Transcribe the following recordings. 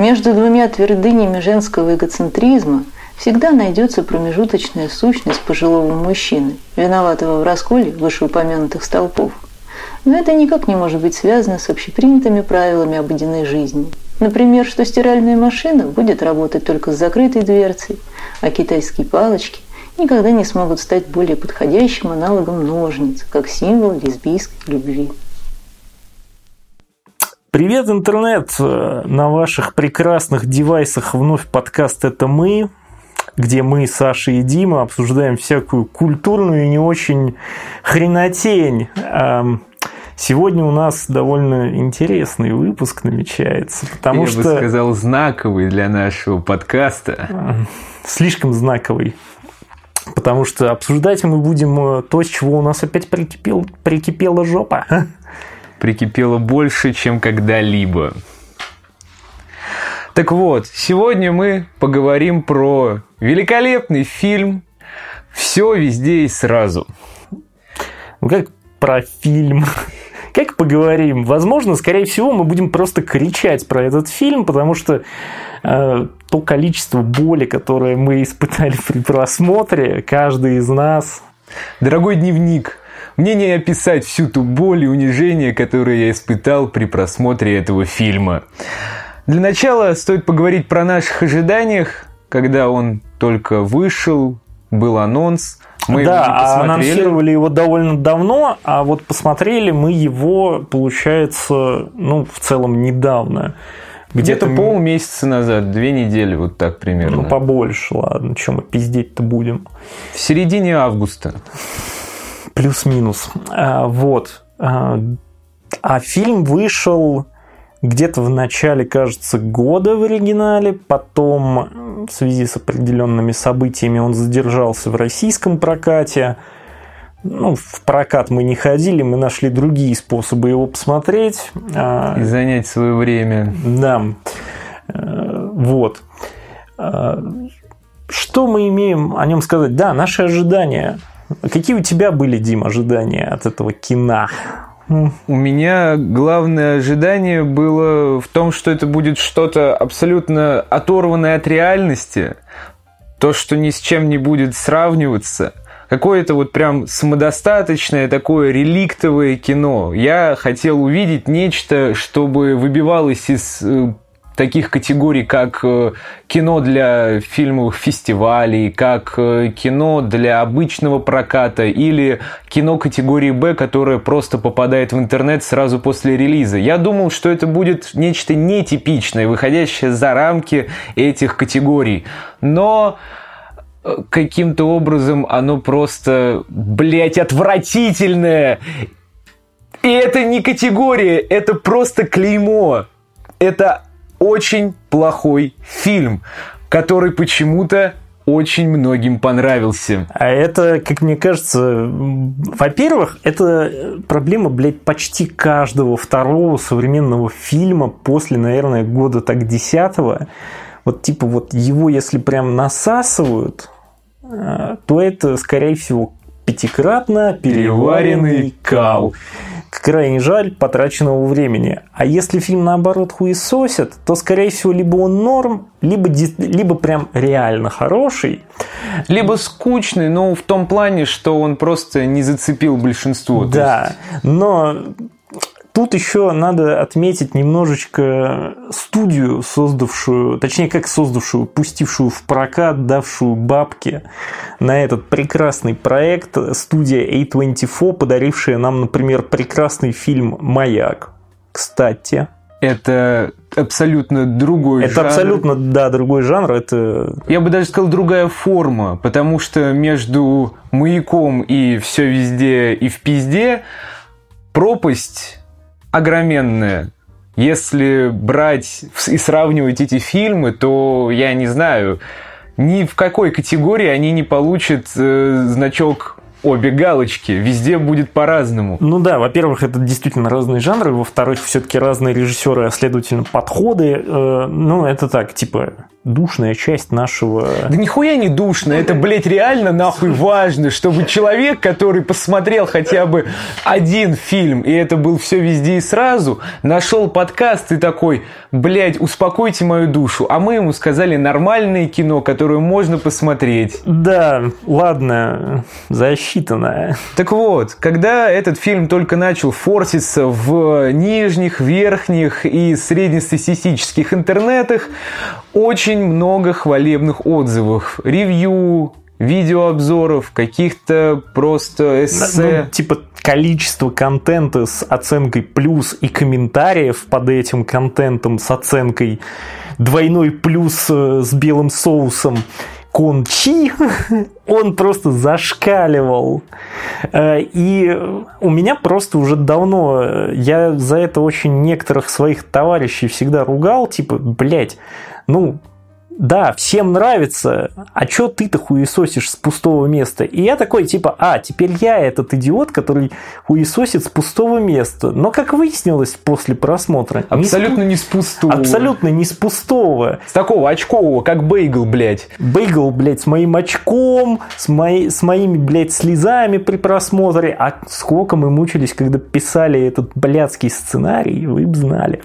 Между двумя твердынями женского эгоцентризма всегда найдется промежуточная сущность пожилого мужчины, виноватого в расколе вышеупомянутых столпов. Но это никак не может быть связано с общепринятыми правилами обыденной жизни. Например, что стиральная машина будет работать только с закрытой дверцей, а китайские палочки никогда не смогут стать более подходящим аналогом ножниц, как символ лесбийской любви. Привет, интернет! На ваших прекрасных девайсах вновь подкаст «Это мы», где мы, Саша и Дима, обсуждаем всякую культурную и не очень хренотень. Сегодня у нас довольно интересный выпуск намечается, потому Я что... Я бы сказал, знаковый для нашего подкаста. Слишком знаковый. Потому что обсуждать мы будем то, с чего у нас опять прикипел, прикипела жопа. Прикипело больше, чем когда-либо. Так вот, сегодня мы поговорим про великолепный фильм «Все везде и сразу». Ну, как про фильм. Как поговорим? Возможно, скорее всего, мы будем просто кричать про этот фильм, потому что э, то количество боли, которое мы испытали при просмотре, каждый из нас. Дорогой дневник, мне не описать всю ту боль и унижение, которое я испытал при просмотре этого фильма. Для начала стоит поговорить про наших ожиданиях, когда он только вышел, был анонс. Мы да, его а анонсировали его довольно давно, а вот посмотрели мы его, получается, ну, в целом недавно. Где-то Где полмесяца назад, две недели, вот так примерно. Ну, побольше, ладно, чем мы пиздеть-то будем. В середине августа. Плюс-минус. А, вот. А, а фильм вышел где-то в начале, кажется, года в оригинале, потом в связи с определенными событиями он задержался в российском прокате. Ну, в прокат мы не ходили, мы нашли другие способы его посмотреть. А, И занять свое время. Да. Э, вот. А, что мы имеем о нем сказать? Да, наши ожидания. Какие у тебя были, Дим, ожидания от этого кино? У меня главное ожидание было в том, что это будет что-то абсолютно оторванное от реальности, то, что ни с чем не будет сравниваться, какое-то вот прям самодостаточное такое реликтовое кино. Я хотел увидеть нечто, чтобы выбивалось из э, таких категорий, как э, кино для фильмовых фестивалей, как э, кино для обычного проката или кино категории Б, которое просто попадает в интернет сразу после релиза. Я думал, что это будет нечто нетипичное, выходящее за рамки этих категорий. Но э, каким-то образом оно просто, блядь, отвратительное. И это не категория, это просто клеймо. Это очень плохой фильм, который почему-то очень многим понравился. А это, как мне кажется, во-первых, это проблема, блядь, почти каждого второго современного фильма после, наверное, года так десятого. Вот типа вот его, если прям насасывают, э, то это, скорее всего, пятикратно переваренный кал крайне жаль потраченного времени. А если фильм наоборот хуесосит, то скорее всего либо он норм, либо, либо прям реально хороший. Либо скучный, но в том плане, что он просто не зацепил большинство. Да, но Тут еще надо отметить немножечко студию, создавшую, точнее, как создавшую, пустившую в прокат, давшую бабки на этот прекрасный проект, студия A24, подарившая нам, например, прекрасный фильм «Маяк». Кстати, это абсолютно другой это жанр. Это абсолютно, да, другой жанр. Это... Я бы даже сказал, другая форма, потому что между «Маяком» и «Все везде и в пизде» пропасть огроменная. Если брать и сравнивать эти фильмы, то я не знаю, ни в какой категории они не получат э, значок обе галочки. Везде будет по-разному. Ну да, во-первых, это действительно разные жанры, во-вторых, все-таки разные режиссеры, а следовательно, подходы. Э, ну, это так, типа, душная часть нашего... Да нихуя не душно, это, блядь, реально нахуй важно, чтобы человек, который посмотрел хотя бы один фильм, и это был все везде и сразу, нашел подкаст и такой, блядь, успокойте мою душу. А мы ему сказали нормальное кино, которое можно посмотреть. Да, ладно, засчитанное. Так вот, когда этот фильм только начал форситься в нижних, верхних и среднестатистических интернетах, очень много хвалебных отзывов, ревью, видеообзоров, каких-то просто эссе. Ну, типа количество контента с оценкой плюс и комментариев под этим контентом с оценкой двойной плюс э, с белым соусом Кончи, он просто зашкаливал. Э, и у меня просто уже давно, э, я за это очень некоторых своих товарищей всегда ругал, типа, блядь, ну, да, всем нравится, а чё ты-то хуесосишь с пустого места? И я такой, типа, а, теперь я этот идиот, который хуесосит с пустого места. Но, как выяснилось после просмотра... Абсолютно не с, не с пустого. Абсолютно не с пустого. С такого очкового, как бейгл, блядь. Бейгл, блядь, с моим очком, с, мои, с моими, блядь, слезами при просмотре. А сколько мы мучились, когда писали этот блядский сценарий, вы бы знали.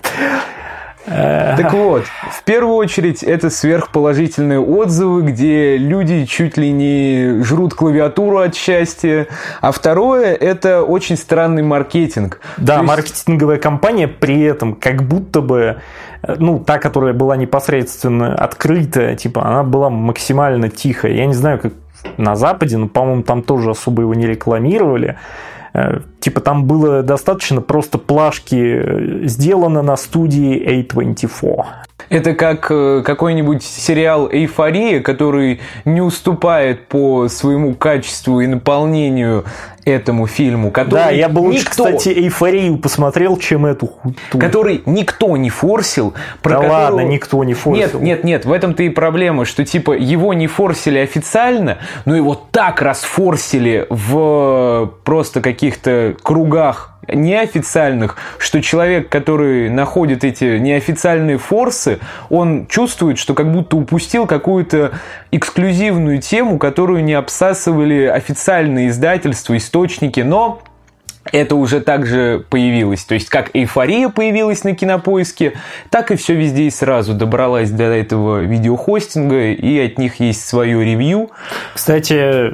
Так вот, в первую очередь это сверхположительные отзывы, где люди чуть ли не жрут клавиатуру от счастья. А второе это очень странный маркетинг. Да, есть... маркетинговая компания при этом как будто бы ну, та, которая была непосредственно открытая, типа, она была максимально тихая. Я не знаю, как на Западе, но, по-моему, там тоже особо его не рекламировали. Э, типа там было достаточно просто плашки э, сделано на студии A24. Это как э, какой-нибудь сериал «Эйфория», который не уступает по своему качеству и наполнению этому фильму, который Да, я бы лучше, никто, кстати, «Эйфорию» посмотрел, чем эту хуту. Который никто не форсил. Про да которого... ладно, никто не форсил. Нет, нет, нет, в этом-то и проблема, что типа его не форсили официально, но его так расфорсили в просто каких-то кругах неофициальных, что человек, который находит эти неофициальные форсы, он чувствует, что как будто упустил какую-то эксклюзивную тему, которую не обсасывали официальные издательства, источники, но это уже также появилось. То есть, как эйфория появилась на кинопоиске, так и все везде и сразу добралась до этого видеохостинга, и от них есть свое ревью. Кстати,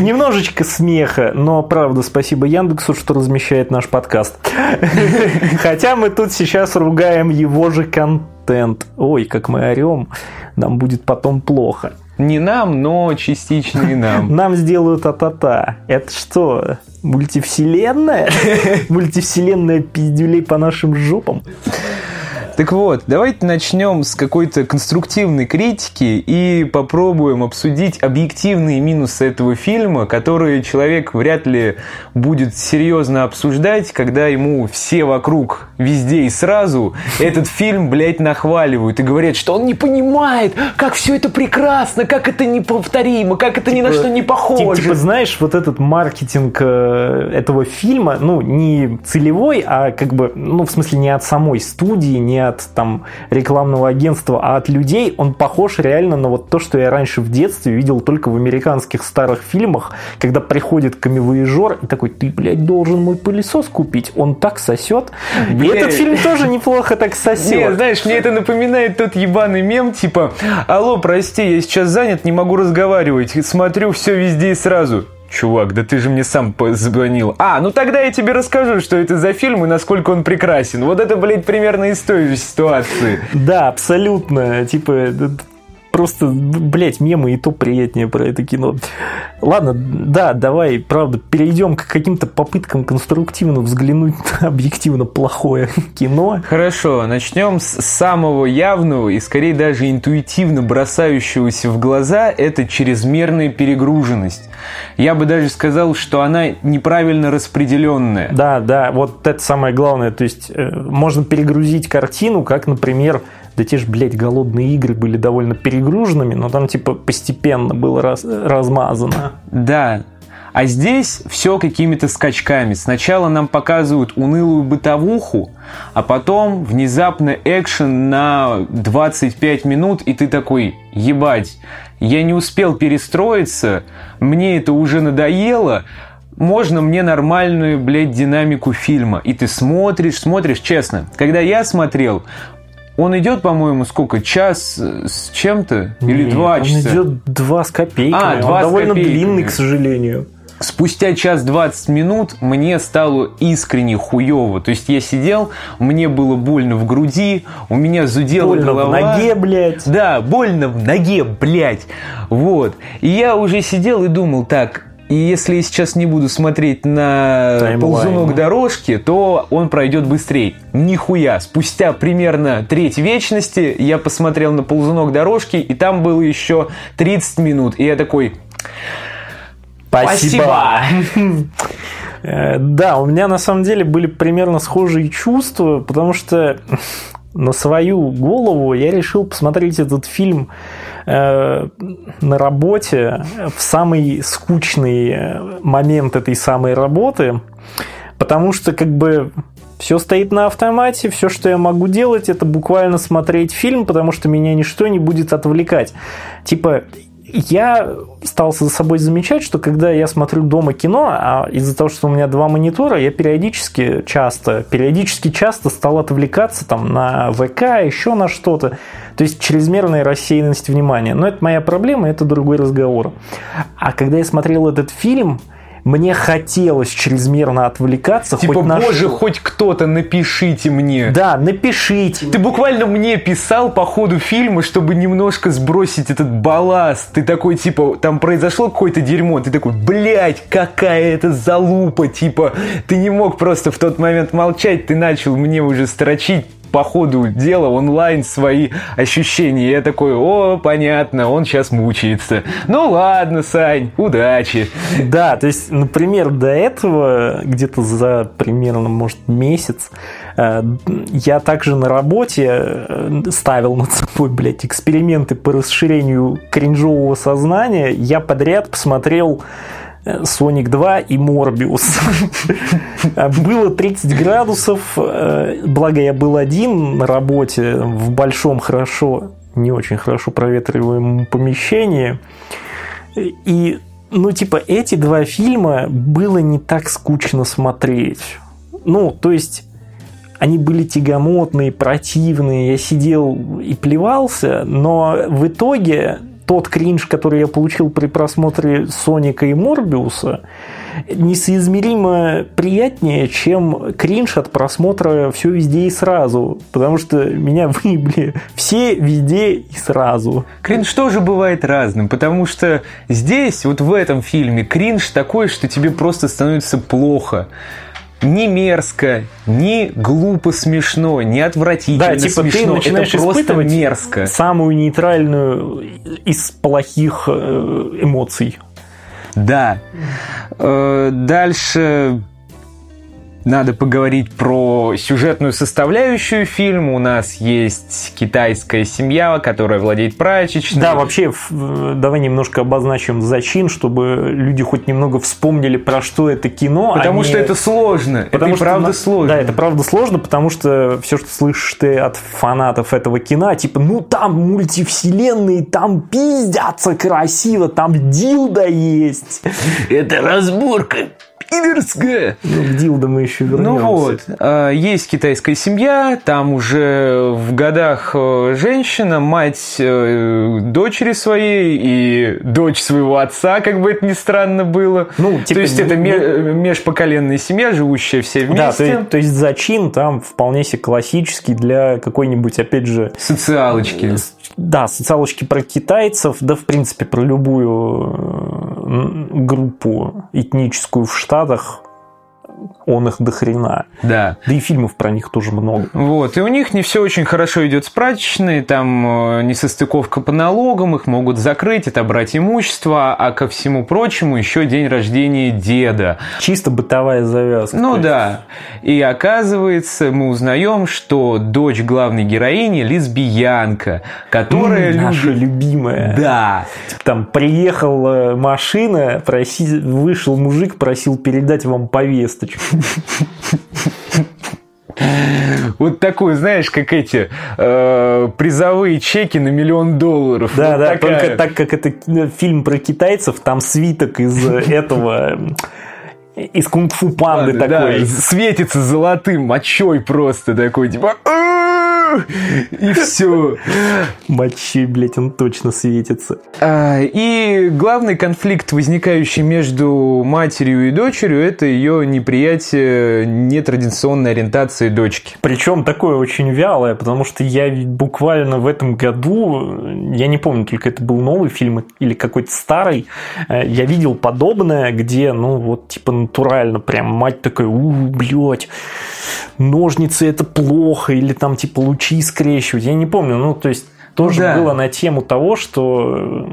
немножечко смеха, но правда, спасибо Яндексу, что размещает наш подкаст. Хотя мы тут сейчас ругаем его же контент. Ой, как мы орем, нам будет потом плохо. Не нам, но частично и нам. Нам сделают а-та-та. Это что, мультивселенная? Мультивселенная пиздюлей по нашим жопам? Так вот, давайте начнем с какой-то конструктивной критики и попробуем обсудить объективные минусы этого фильма, которые человек вряд ли будет серьезно обсуждать, когда ему все вокруг, везде и сразу этот фильм, блядь, нахваливают и говорят, что он не понимает, как все это прекрасно, как это неповторимо, как это типа, ни на типа, что не похоже. Типа, знаешь, вот этот маркетинг э, этого фильма, ну, не целевой, а как бы, ну, в смысле, не от самой студии, не от там рекламного агентства, а от людей, он похож реально на вот то, что я раньше в детстве видел только в американских старых фильмах, когда приходит камевоежор и такой, ты, блядь, должен мой пылесос купить, он так сосет. И этот фильм тоже неплохо так сосет. Не, знаешь, мне это напоминает тот ебаный мем, типа, алло, прости, я сейчас занят, не могу разговаривать, смотрю все везде и сразу. Чувак, да ты же мне сам позвонил. А, ну тогда я тебе расскажу, что это за фильм и насколько он прекрасен. Вот это, блядь, примерно из той же ситуации. Да, абсолютно. Типа, просто, блядь, мемы и то приятнее про это кино. Ладно, да, давай, правда, перейдем к каким-то попыткам конструктивно взглянуть на объективно плохое кино. Хорошо, начнем с самого явного и скорее даже интуитивно бросающегося в глаза – это чрезмерная перегруженность. Я бы даже сказал, что она неправильно распределенная. Да, да, вот это самое главное. То есть э, можно перегрузить картину, как, например, да те же, блядь, голодные игры были довольно перегруженными, но там типа постепенно было раз, размазано. Да, А здесь все какими-то скачками. Сначала нам показывают унылую бытовуху, а потом внезапно экшен на 25 минут, и ты такой, ебать, я не успел перестроиться, мне это уже надоело, можно мне нормальную, блядь, динамику фильма. И ты смотришь, смотришь, честно. Когда я смотрел, он идет, по-моему, сколько? Час с чем-то? Или Нет, два он часа? идет два с копейками. А, он два с довольно копейками. длинный, к сожалению. Спустя час 20 минут мне стало искренне хуево. То есть я сидел, мне было больно в груди, у меня зудела Больно голова. в ноге, блядь. Да, больно в ноге, блядь. Вот. И я уже сидел и думал, так, и если я сейчас не буду смотреть на Таймлайн. ползунок дорожки, то он пройдет быстрее. Нихуя. Спустя примерно треть вечности я посмотрел на ползунок дорожки, и там было еще 30 минут. И я такой, спасибо. Э, Да, у меня на самом деле были примерно схожие чувства, потому что на свою голову я решил посмотреть этот фильм э, на работе в самый скучный момент этой самой работы, потому что как бы все стоит на автомате, все, что я могу делать, это буквально смотреть фильм, потому что меня ничто не будет отвлекать. Типа, я стал за собой замечать, что когда я смотрю дома кино, а из-за того, что у меня два монитора, я периодически часто, периодически часто стал отвлекаться там на ВК, еще на что-то. То есть чрезмерная рассеянность внимания. Но это моя проблема, это другой разговор. А когда я смотрел этот фильм, мне хотелось чрезмерно отвлекаться. Типа, хоть на боже, что. хоть кто-то напишите мне. Да, напишите. Ты буквально мне писал по ходу фильма, чтобы немножко сбросить этот балласт. Ты такой, типа, там произошло какое-то дерьмо. Ты такой, блядь, какая это залупа. Типа, ты не мог просто в тот момент молчать. Ты начал мне уже строчить по ходу дела онлайн свои ощущения. Я такой, о, понятно, он сейчас мучается. Ну ладно, Сань, удачи. Да, то есть, например, до этого, где-то за примерно, может, месяц, э, я также на работе э, ставил над собой, блядь, эксперименты по расширению кринжового сознания. Я подряд посмотрел Соник 2 и Морбиус. Было 30 градусов, э, благо я был один на работе в большом хорошо, не очень хорошо проветриваемом помещении. И, ну, типа, эти два фильма было не так скучно смотреть. Ну, то есть, они были тягомотные, противные, я сидел и плевался, но в итоге тот кринж, который я получил при просмотре Соника и Морбиуса, несоизмеримо приятнее, чем кринж от просмотра все везде и сразу. Потому что меня выебли все везде и сразу. Кринж тоже бывает разным, потому что здесь, вот в этом фильме, кринж такой, что тебе просто становится плохо. Не мерзко, не глупо смешно, не отвратительно Да, типа ты смешно. начинаешь Это просто мерзко. самую нейтральную из плохих э, эмоций. Да. Э, Дальше надо поговорить про сюжетную составляющую фильма. У нас есть китайская семья, которая владеет прачечной. Да, вообще, э, давай немножко обозначим зачин, чтобы люди хоть немного вспомнили, про что это кино. а Потому не- что это сложно. Потому это что и правда на- сложно. Да, это правда сложно, потому что все, что слышишь ты от фанатов этого кино, типа, ну там мультивселенные, там пиздятся красиво, там дилда есть. Это разборка пидорская. Ну, к дилда мы еще вернемся. Ну вот, э, есть китайская семья, там уже в годах э, женщина, мать э, дочери своей и дочь своего отца, как бы это ни странно было. Ну, типа, То есть это ме- э, межпоколенная семья, живущая все Да, то, вместе. есть- то есть зачин там вполне себе классический для какой-нибудь, опять же, Социалочки. да, социалочки про китайцев, да, в принципе, про любую группу этническую в Штатах. Он их дохрена. Да. Да и фильмов про них тоже много. Вот, и у них не все очень хорошо идет с прачечной, там э, несостыковка по налогам, их могут закрыть, отобрать имущество, а ко всему прочему еще день рождения деда. Чисто бытовая завязка. Ну да. И оказывается, мы узнаем, что дочь главной героини лесбиянка, которая М, Наша любит... любимая. Да. Там приехала машина, проси... вышел мужик, просил передать вам повесточку. Вот такой, знаешь, как эти э, призовые чеки на миллион долларов. Да, Вот да, такая. только так как это э, фильм про китайцев, там свиток из э, этого э, из кунг-фу панды Да, такой. светится золотым мочой просто такой, типа... И все. Мочи, блядь, он точно светится. А, И главный конфликт, возникающий между матерью и дочерью, это ее неприятие нетрадиционной ориентации дочки. Причем такое очень вялое, потому что я буквально в этом году, я не помню, только это был новый фильм или какой-то старый, э, я видел подобное, где, ну, вот, типа, натурально, прям мать такая, у, блядь, ножницы это плохо, или там, типа, лучи скрещивать, я не помню, ну, то есть тоже да. было на тему того, что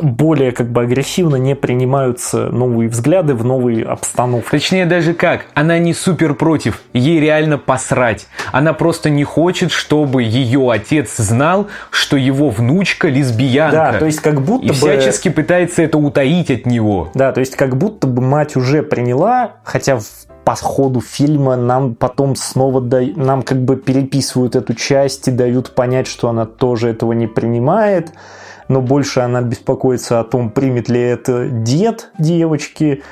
более как бы агрессивно не принимаются новые взгляды в новые обстановки. Точнее даже как, она не супер против, ей реально посрать. Она просто не хочет, чтобы ее отец знал, что его внучка лесбиянка. Да, то есть как будто И бы... всячески пытается это утаить от него. Да, то есть как будто бы мать уже приняла, хотя в по ходу фильма нам потом снова да, нам как бы переписывают эту часть и дают понять, что она тоже этого не принимает, но больше она беспокоится о том, примет ли это дед девочки.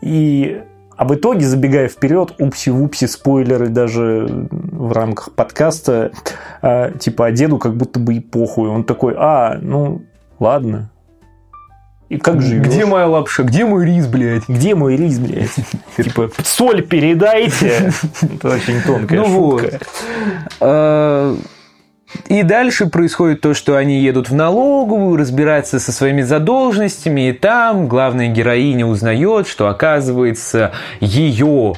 И а в итоге, забегая вперед, упси-вупси, спойлеры даже в рамках подкаста, э, типа, а деду как будто бы и похуй. Он такой, а, ну, ладно, и как живешь? Где моя лапша? Где мой рис, блядь? Где мой рис, блядь? Типа, соль передайте. Это очень тонкая Ну шутка. вот. И дальше происходит то, что они едут в налоговую, разбираться со своими задолженностями, и там главная героиня узнает, что оказывается ее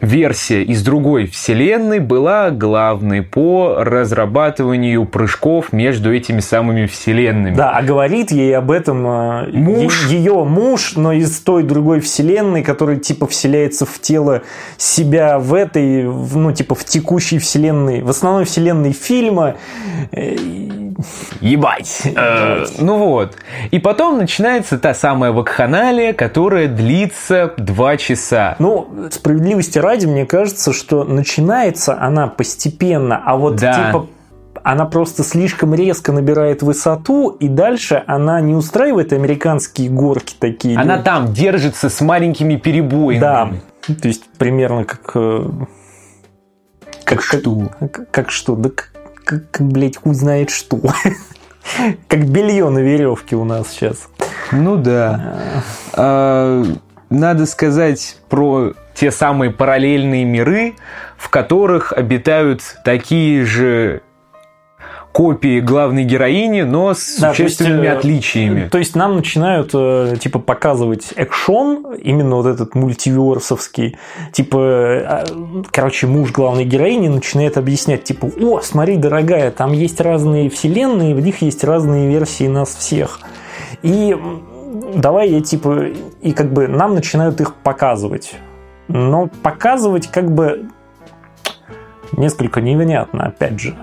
версия из другой вселенной была главной по разрабатыванию прыжков между этими самыми вселенными. Да, а говорит ей об этом э, Муж. е- ее муж, но из той другой вселенной, который типа вселяется в тело себя в этой, ну типа в текущей вселенной, в основной вселенной фильма. Э, Ебать. Э, ну вот. И потом начинается та самая вакханалия, которая длится два часа. Ну, справедливости ради, мне кажется, что начинается она постепенно, а вот Да. типа она просто слишком резко набирает высоту, и дальше она не устраивает американские горки такие. Она там держится с маленькими перебоями. Да, то есть примерно как... э, Как что? Как, как что? Да как, как, как, блядь, хуй знает что. Как белье на веревке у нас сейчас. Ну да. А, Надо сказать про те самые параллельные миры, в которых обитают такие же копии главной героини, но с Да, то есть, существенными э, отличиями. То есть нам начинают э, типа показывать экшон, именно вот этот мультиверсовский, типа, э, короче, муж главной героини начинает объяснять, типа, о, смотри, дорогая, там есть разные вселенные, в них есть разные версии нас всех. И давай я типа, и как бы нам начинают их показывать. Но показывать как бы несколько невнятно, опять же.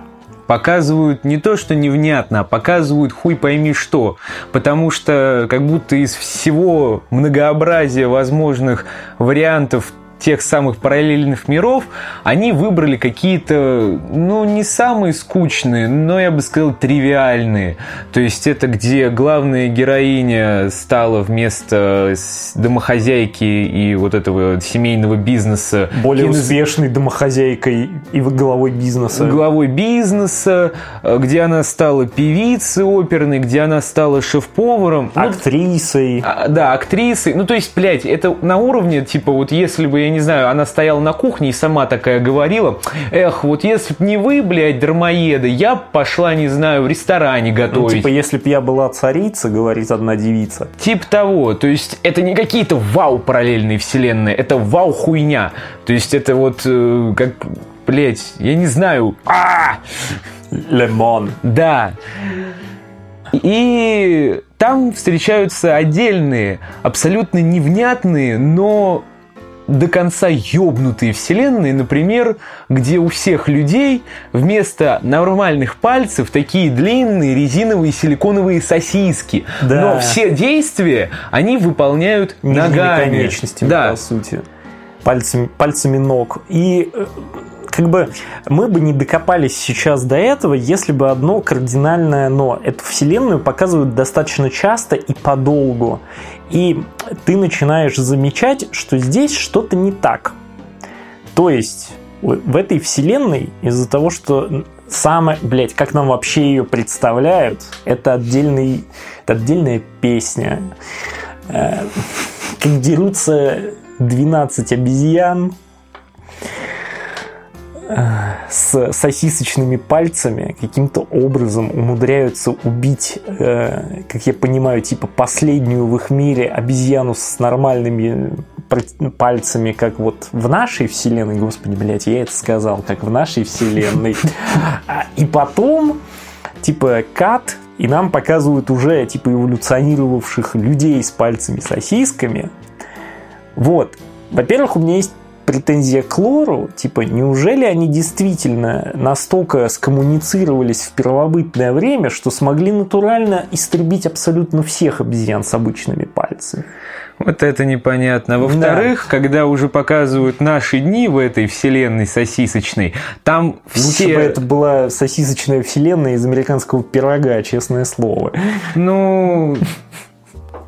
показывают не то, что невнятно, а показывают хуй пойми что. Потому что как будто из всего многообразия возможных вариантов тех самых параллельных миров, они выбрали какие-то, ну, не самые скучные, но, я бы сказал, тривиальные. То есть это где главная героиня стала вместо с- домохозяйки и вот этого семейного бизнеса Более кино- успешной домохозяйкой и главой бизнеса. главой бизнеса, э, где она стала певицей оперной, где она стала шеф-поваром. Ну, актрисой. а, да, актрисой. Ну, то есть, блядь, это на уровне, типа, вот если бы, я я не знаю, она стояла на кухне и сама такая говорила, эх, вот если б не вы, блядь, дармоеды, я б пошла, не знаю, в ресторане Ну, готовить. типа, если б я была царица, говорит одна девица. Тип того. То есть это не какие-то вау параллельные вселенные, это вау хуйня. То есть это вот э, как, блять, я не знаю. А! Лемон. Да. И там встречаются отдельные, абсолютно невнятные, но до конца ёбнутые вселенные, например, где у всех людей вместо нормальных пальцев такие длинные резиновые силиконовые сосиски. Да. Но все действия они выполняют Нижними ногами. конечностями, Да. по сути. Пальцами, пальцами ног. И э, как бы мы бы не докопались сейчас до этого, если бы одно кардинальное но. Эту вселенную показывают достаточно часто и подолгу. И ты начинаешь замечать, что здесь что-то не так. То есть в этой вселенной из-за того, что самое, блядь, как нам вообще ее представляют, это отдельный, это отдельная песня. Э, Как дерутся 12 обезьян с сосисочными пальцами каким-то образом умудряются убить, э, как я понимаю, типа последнюю в их мире обезьяну с нормальными пальцами, как вот в нашей вселенной, господи, блядь, я это сказал, как в нашей вселенной. А, И потом, типа, кат, и нам показывают уже, типа, эволюционировавших людей с пальцами-сосисками. Вот. Во-первых, у меня есть претензия к лору, типа, неужели они действительно настолько скоммуницировались в первобытное время, что смогли натурально истребить абсолютно всех обезьян с обычными пальцами? Вот это непонятно. Во-вторых, когда уже показывают наши дни в этой вселенной сосисочной, там Лучше все... бы это была сосисочная вселенная из американского пирога, честное слово. Ну,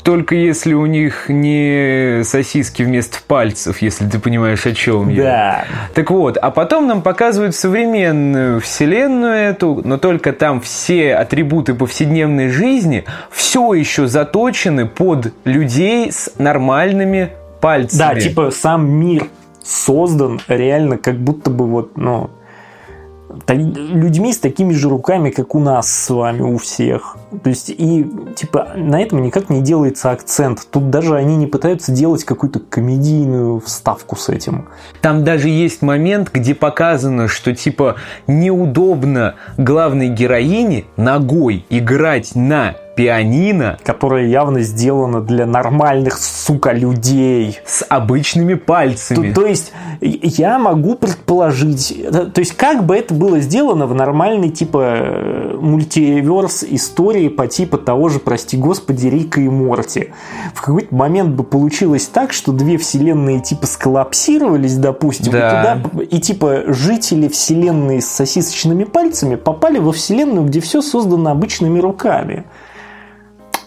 только если у них не сосиски вместо пальцев, если ты понимаешь, о чем я. Да. Так вот, а потом нам показывают современную вселенную эту, но только там все атрибуты повседневной жизни все еще заточены под людей с нормальными пальцами. Да, типа сам мир создан реально как будто бы вот, ну, людьми с такими же руками, как у нас с вами, у всех. То есть, и, типа, на этом никак не делается акцент. Тут даже они не пытаются делать какую-то комедийную вставку с этим. Там даже есть момент, где показано, что типа неудобно главной героине ногой играть на пианино Которая явно сделана для нормальных, сука, людей. с обычными пальцами. То, то есть я могу предположить, то есть как бы это было сделано в нормальной типа э, мультиверс истории по типу того же, прости господи, Рика и Морти. В какой-то момент бы получилось так, что две вселенные типа сколлапсировались, допустим, Да. и туда и типа жители вселенной с сосисочными пальцами попали во вселенную, где все создано обычными руками.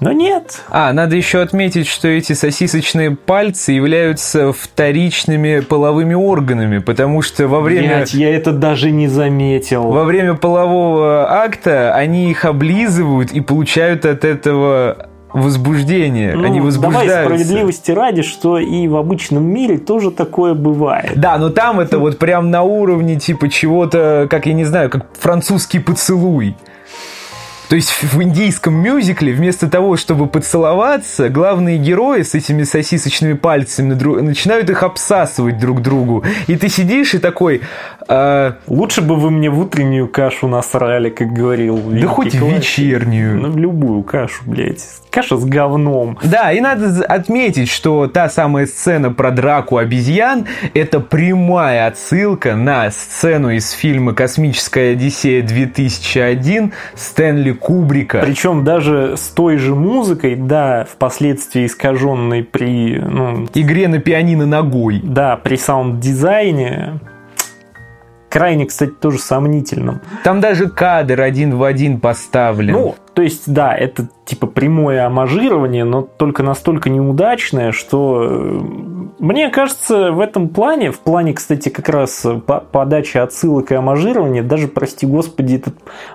Но нет. А, надо еще отметить, что эти сосисочные пальцы являются вторичными половыми органами, потому что во время... Блядь, я это даже не заметил. Во время полового акта они их облизывают и получают от этого возбуждение. Ну, они Давай возбуждаются. справедливости ради, что и в обычном мире тоже такое бывает. Да, но там это вот прям на уровне типа чего-то, как я не знаю, как французский поцелуй. То есть в индийском мюзикле вместо того, чтобы поцеловаться, главные герои с этими сосисочными пальцами начинают их обсасывать друг другу. И ты сидишь и такой, а, Лучше бы вы мне в утреннюю кашу насрали, как говорил да хоть в классик. вечернюю. Ну, в любую кашу, блядь. Каша с говном. Да, и надо отметить, что та самая сцена про драку обезьян – это прямая отсылка на сцену из фильма «Космическая Одиссея 2001» Стэнли Кубрика. Причем даже с той же музыкой, да, впоследствии искаженной при, ну, Игре на пианино ногой. да, при саунд-дизайне, крайне, кстати, тоже сомнительном. Там даже кадр один в один поставлен. Ну, то есть, да, это типа прямое амажирование, но только настолько неудачное, что э, мне кажется, в этом плане, в плане, кстати, как раз подачи отсылок и амажирования, даже, прости господи, этот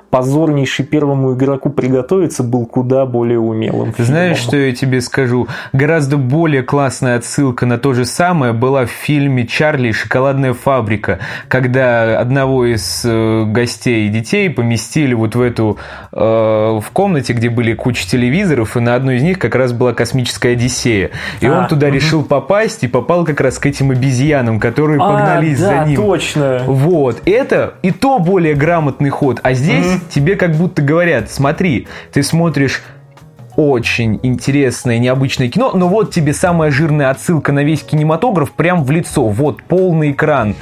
позорнейший первому игроку приготовиться был куда более умелым. Фильмом. Знаешь, что я тебе скажу? Гораздо более классная отсылка на то же самое была в фильме «Чарли и шоколадная фабрика», когда одного из э, гостей детей поместили вот в эту э, в комнате, где были куча телевизоров, и на одной из них как раз была космическая Одиссея. И а, он туда угу. решил попасть и попал как раз к этим обезьянам, которые а, погнались да, за ним. точно. Вот. Это и то более грамотный ход. А здесь угу. тебе как будто говорят, смотри, ты смотришь очень интересное, необычное кино, но вот тебе самая жирная отсылка на весь кинематограф прям в лицо. Вот, полный экран.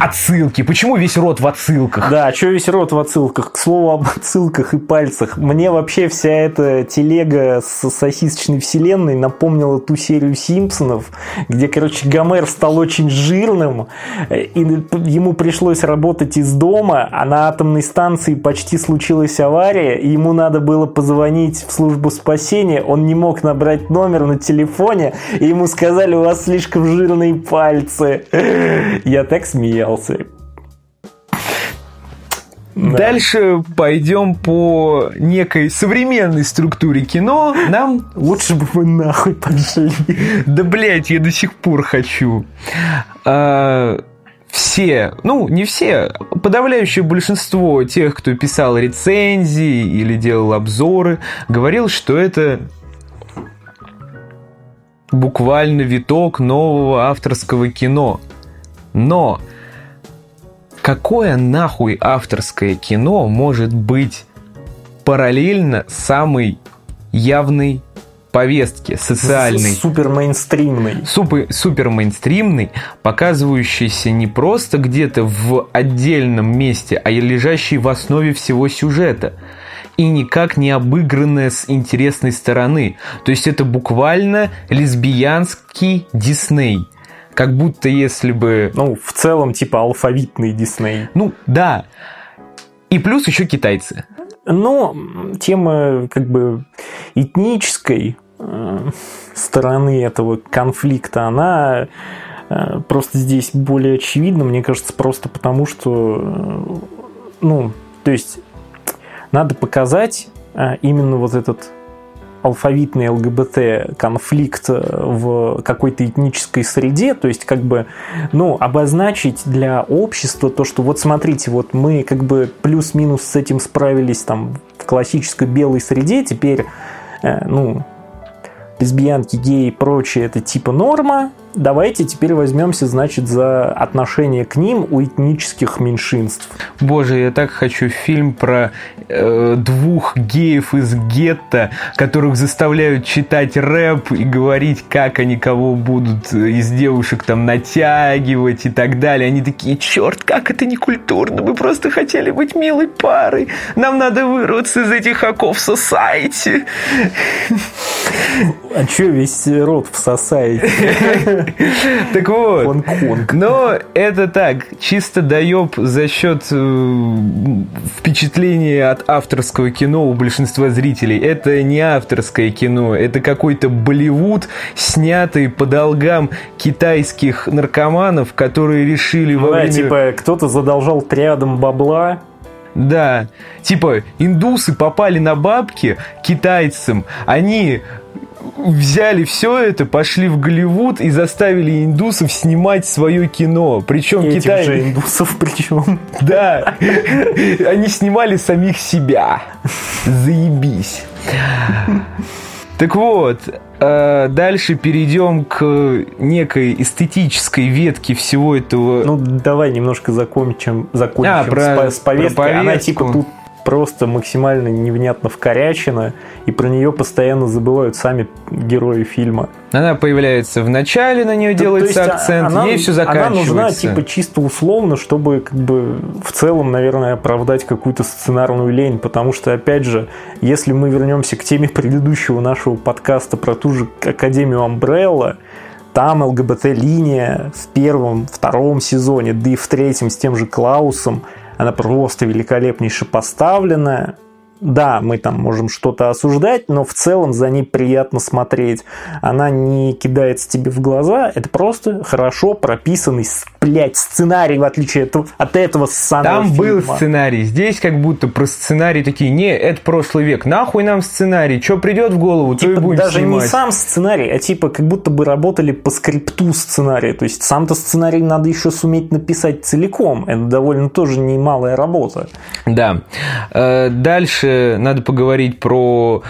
Отсылки. Почему весь рот в отсылках? Да, что весь рот в отсылках? К слову об отсылках и пальцах. Мне вообще вся эта телега с сосисочной вселенной напомнила ту серию Симпсонов, где, короче, Гомер стал очень жирным, и ему пришлось работать из дома, а на атомной станции почти случилась авария, и ему надо было позвонить в службу спасения, он не мог набрать номер на телефоне, и ему сказали, у вас слишком жирные пальцы. Я так смеялся. Да. Дальше пойдем по некой современной структуре кино. Нам... Лучше бы вы нахуй пошли. Да, блядь, я до сих пор хочу. А, все, ну, не все, подавляющее большинство тех, кто писал рецензии или делал обзоры, говорил, что это буквально виток нового авторского кино. Но какое нахуй авторское кино может быть параллельно самой явной повестки социальной. Супер мейнстримный. Супер, супер мейнстримный, показывающийся не просто где-то в отдельном месте, а лежащий в основе всего сюжета. И никак не обыгранная с интересной стороны. То есть это буквально лесбиянский Дисней – как будто если бы... Ну, в целом, типа алфавитный Дисней. Ну, да. И плюс еще китайцы. Но тема как бы этнической э, стороны этого конфликта, она э, просто здесь более очевидна, мне кажется, просто потому что, э, ну, то есть надо показать именно вот этот алфавитный ЛГБТ конфликт э, в какой-то этнической среде, то есть как бы, ну, обозначить для общества то, что вот смотрите, вот мы как бы плюс-минус с этим справились там в классической белой среде, теперь, э, ну, лесбиянки, геи и прочее, это типа норма, давайте теперь возьмемся, значит, за отношение к ним у этнических меньшинств. Боже, я так хочу фильм про э, двух геев из гетто, которых заставляют читать рэп и говорить, как они кого будут из девушек там натягивать и так далее. Они такие, черт, как это не культурно, мы просто хотели быть милой парой, нам надо вырваться из этих оков society. А что весь рот в society? Так вот. Хонг-Конг. Но это так, чисто доеб за счет э, впечатления от авторского кино у большинства зрителей. Это не авторское кино, это какой-то Болливуд, снятый по долгам китайских наркоманов, которые решили во время... типа кто-то задолжал триадом бабла, да, типа индусы попали на бабки китайцам, они взяли все это, пошли в Голливуд и заставили индусов снимать свое кино. Причем Этих Китай... же индусов причем. Да. Они снимали самих себя. Заебись. Так вот, э, дальше перейдем к некой эстетической ветке всего этого. Ну, давай немножко закончим, закончим а, про, с, повесткой. Про повестку. Она типа тут просто максимально невнятно вкорячена, и про нее постоянно забывают сами герои фильма. Она появляется в начале, на нее делается акцент, она, ей все заканчивается. Она нужна типа чисто условно, чтобы как бы в целом, наверное, оправдать какую-то сценарную лень, потому что, опять же, если мы вернемся к теме предыдущего нашего подкаста про ту же Академию Umbrella, там ЛГБТ-линия в первом, втором сезоне, да и в третьем с тем же Клаусом, она просто великолепнейше поставленная, да, мы там можем что-то осуждать, но в целом за ней приятно смотреть. Она не кидается тебе в глаза, это просто хорошо прописанный, блядь, сценарий, в отличие от, от этого самого Там фильма. был сценарий, здесь как будто про сценарий такие, не, это прошлый век, нахуй нам сценарий, что придет в голову, то и Типа будем даже снимать. не сам сценарий, а типа как будто бы работали по скрипту сценария. То есть сам-то сценарий надо еще суметь написать целиком. Это довольно тоже немалая работа. Да. Э, Дальше надо поговорить про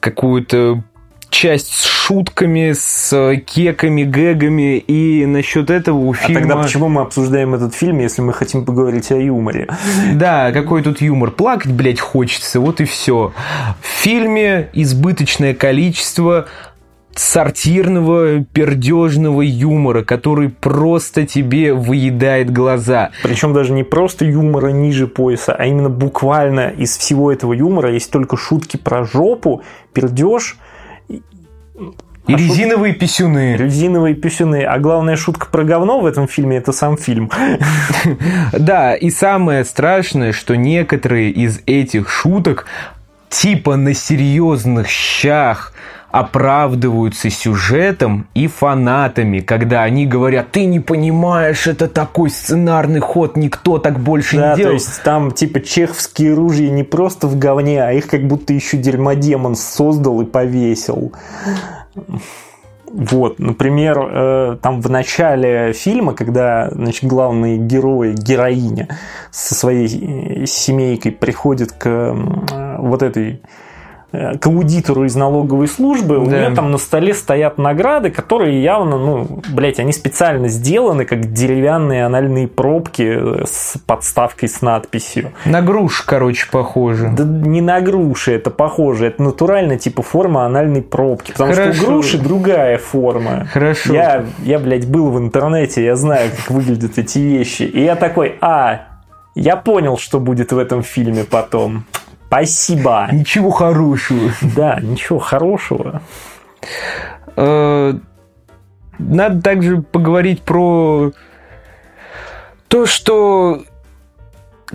какую-то часть с шутками, с кеками, гэгами, и насчет этого у А фильма... тогда почему мы обсуждаем этот фильм, если мы хотим поговорить о юморе? Да, какой тут юмор. Плакать, блядь, хочется, вот и все. В фильме избыточное количество сортирного, пердежного юмора, который просто тебе выедает глаза. Причем даже не просто юмора ниже пояса, а именно буквально из всего этого юмора есть только шутки про жопу, пердеж, И А шут- резиновые писюны. резиновые писюны. А главная шутка про говно в этом фильме – это сам фильм. Да, и самое страшное, что некоторые из этих шуток типа на серьезных щах оправдываются сюжетом и фанатами, когда они говорят, ты не понимаешь, это такой сценарный ход, никто так больше Да, не то делал. есть там типа чеховские ружья не просто в говне, а их как будто еще дерьмодемон создал и повесил. Вот, например, э, там в начале фильма, когда значит, главные герои, героиня со своей семейкой приходит к э, вот этой к аудитору из налоговой службы, у Да. нее там на столе стоят награды, которые явно, ну, блядь, они специально сделаны, как деревянные анальные пробки э, с подставкой с надписью. На груш, короче, похоже. Да не на груши это похоже, это натурально типа форма анальной пробки, потому что Хорошо. у груши другая форма. Хорошо. Я, я, блядь, был в интернете, я знаю, как выглядят эти вещи. И я такой, а, я понял, что будет в этом фильме потом. Спасибо. Ничего хорошего. Да, ничего хорошего. Э, Надо также поговорить про то, что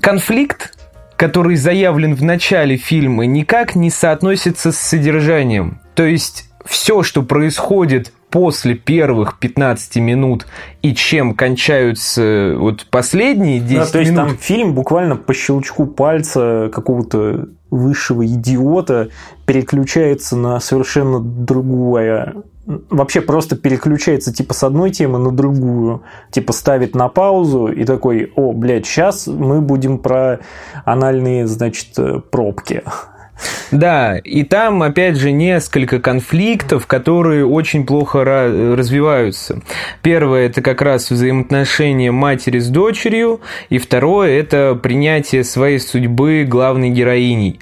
конфликт, который заявлен в начале фильма, никак не соотносится с содержанием. То есть все, что происходит после первых 15 минут и чем кончаются вот последние 10 Да, то есть минут. там фильм буквально по щелчку пальца какого-то высшего идиота переключается на совершенно другое. Вообще просто переключается типа с одной темы на другую. Типа ставит на паузу и такой, о, блядь, сейчас мы будем про анальные, значит, э, пробки. Да, и там, опять же, несколько конфликтов, которые очень плохо ра- развиваются. Первое – это как раз взаимоотношения матери с дочерью, и второе – это принятие своей судьбы главной героиней.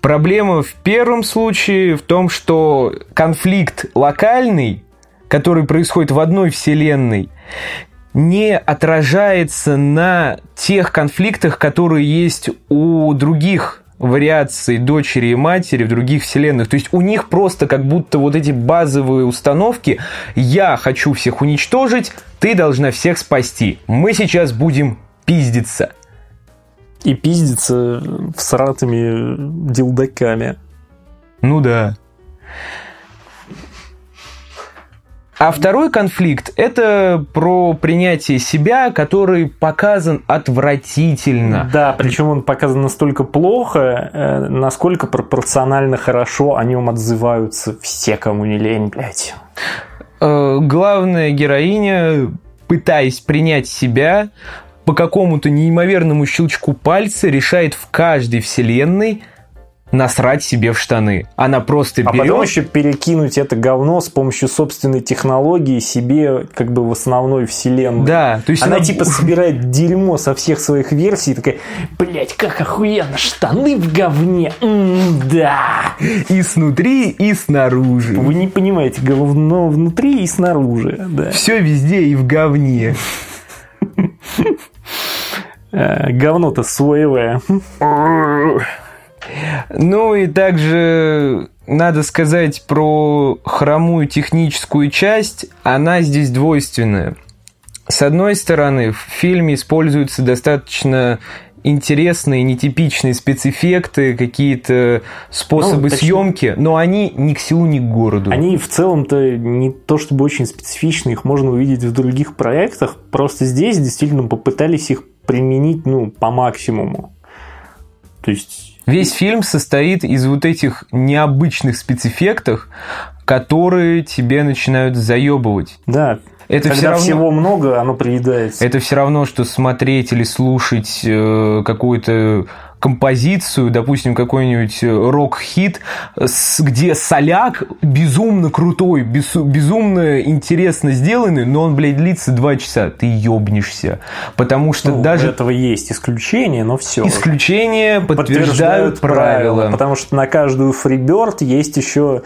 Проблема в первом случае в том, что конфликт локальный, который происходит в одной вселенной, не отражается на тех конфликтах, которые есть у других вариаций дочери и матери в других вселенных. То есть у них просто как будто вот эти базовые установки «я хочу всех уничтожить, ты должна всех спасти, мы сейчас будем пиздиться». И пиздится всратыми дилдаками. Ну да. А второй конфликт – это про принятие себя, который показан отвратительно. Да, причем он показан настолько плохо, э, насколько пропорционально хорошо о нем отзываются все, кому не лень, блядь. Э, главная героиня, пытаясь принять себя, по какому-то неимоверному щелчку пальца решает в каждой вселенной насрать себе в штаны. Она просто А берет... потом еще перекинуть это говно с помощью собственной технологии себе как бы в основной вселенной. Да, то есть Она, она типа собирает дерьмо со всех своих версий и такая, блять, как охуенно, штаны в говне, М, да. и снутри, и снаружи. Вы не понимаете, говно внутри и снаружи, да. Все везде и в говне. Э, Говно-то соевое. Ну и также надо сказать про хромую техническую часть. Она здесь двойственная. С одной стороны, в фильме используется достаточно интересные, нетипичные спецэффекты, какие-то способы ну, съемки, но они ни к селу, ни к городу. Они в целом-то не то чтобы очень специфичны, их можно увидеть в других проектах, просто здесь действительно попытались их применить ну, по максимуму. То есть Весь фильм состоит из вот этих необычных спецэффектов, которые тебе начинают заебывать. Да, это Когда все равно, всего много, оно приедается. Это все равно, что смотреть или слушать э, какую-то композицию, допустим, какой-нибудь рок-хит, где соляк безумно крутой, безумно интересно сделанный, но он, блядь, длится два часа. Ты ёбнешься. Потому что ну, даже... У этого есть исключение, но все. Исключения подтверждают, подтверждают правила. правила. Потому что на каждую фриберт есть еще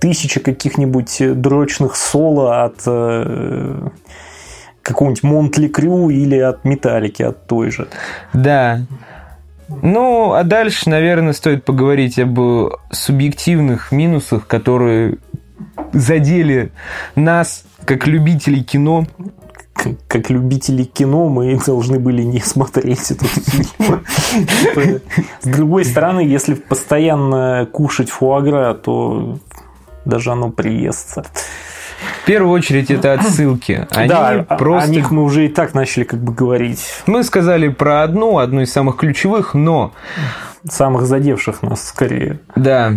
тысяча каких-нибудь дрочных соло от э, какого-нибудь Монтли Крю или от Металлики, от той же. Да. Ну, а дальше, наверное, стоит поговорить об субъективных минусах, которые задели нас, как любителей кино. Как любители кино мы должны были не смотреть этот фильм. С другой стороны, если постоянно кушать фуагра, то даже оно приестся. В первую очередь это отсылки. Они да, просто... о них мы уже и так начали как бы говорить. Мы сказали про одну, одну из самых ключевых, но... Самых задевших нас скорее. Да.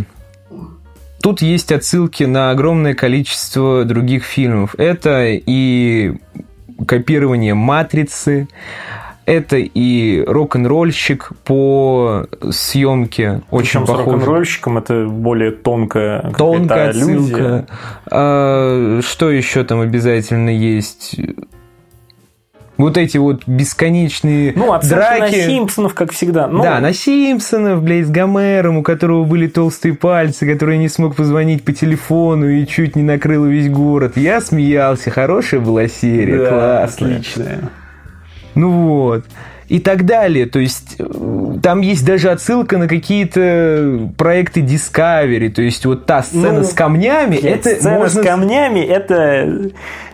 Тут есть отсылки на огромное количество других фильмов. Это и копирование «Матрицы», это и рок-н-ролльщик по съемке. Очень Причем похож. с рок-н-ролльщиком это более тонкая, тонкая отсылка. А, что еще там обязательно есть? Вот эти вот бесконечные ну, драки. на Симпсонов, как всегда. Ну... Да, на Симпсонов, блядь, с Гомером, у которого были толстые пальцы, который не смог позвонить по телефону и чуть не накрыл весь город. Я смеялся, хорошая была серия, да, классная. Отличная. Ну вот. И так далее. То есть э, там есть даже отсылка на какие-то проекты Discovery. То есть вот та сцена ну, с камнями, это сцена можно... с камнями, это...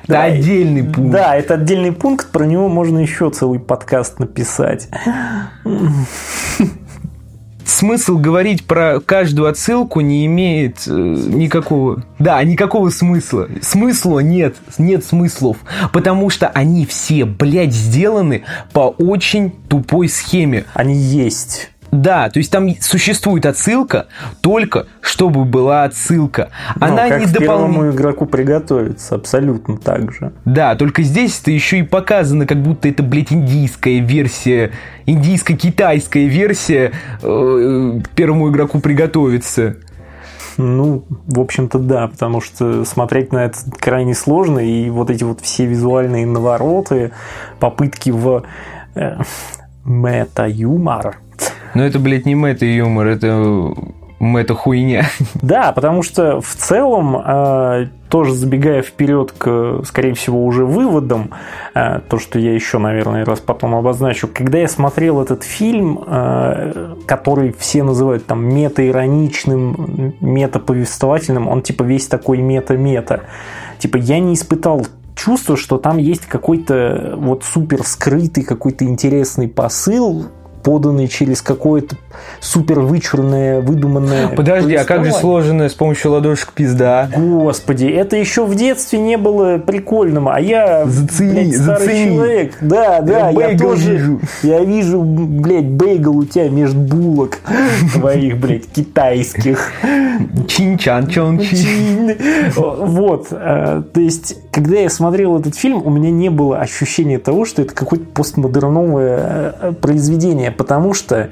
Это да, отдельный пункт. Да, это отдельный пункт, про него можно еще целый подкаст написать смысл говорить про каждую отсылку не имеет э, никакого... Да, никакого смысла. Смысла нет. Нет смыслов. Потому что они все, блядь, сделаны по очень тупой схеме. Они есть. Да, то есть там существует отсылка, только чтобы была отсылка. Ну, Она как не дополняет. игроку приготовиться, абсолютно так же. Да, только здесь это еще и показано, как будто это, блядь, индийская версия, индийско-китайская версия э, первому игроку приготовиться. Ну, в общем-то, да, потому что смотреть на это крайне сложно, и вот эти вот все визуальные навороты, попытки в э, мета-юмор, но это, блядь, не мета-юмор, это мета-хуйня. Да, потому что в целом, э, тоже забегая вперед к, скорее всего, уже выводам, э, то, что я еще, наверное, раз потом обозначу, когда я смотрел этот фильм, э, который все называют там мета-ироничным, мета-повествовательным, он типа весь такой мета-мета. Типа я не испытал чувство, что там есть какой-то вот супер скрытый, какой-то интересный посыл, поданный через какое-то супер вычурное, выдуманное... Подожди, а как же сложенное с помощью ладошек пизда? Господи, это еще в детстве не было прикольным, а я, зацени, блядь, старый зацени. человек. Да, да, я, я тоже... Вижу. Я вижу, блядь, бейгл у тебя между булок твоих, блядь, китайских. Чин-чан, чон чин. Вот, э, то есть, когда я смотрел этот фильм, у меня не было ощущения того, что это какое-то постмодерновое э, произведение, потому что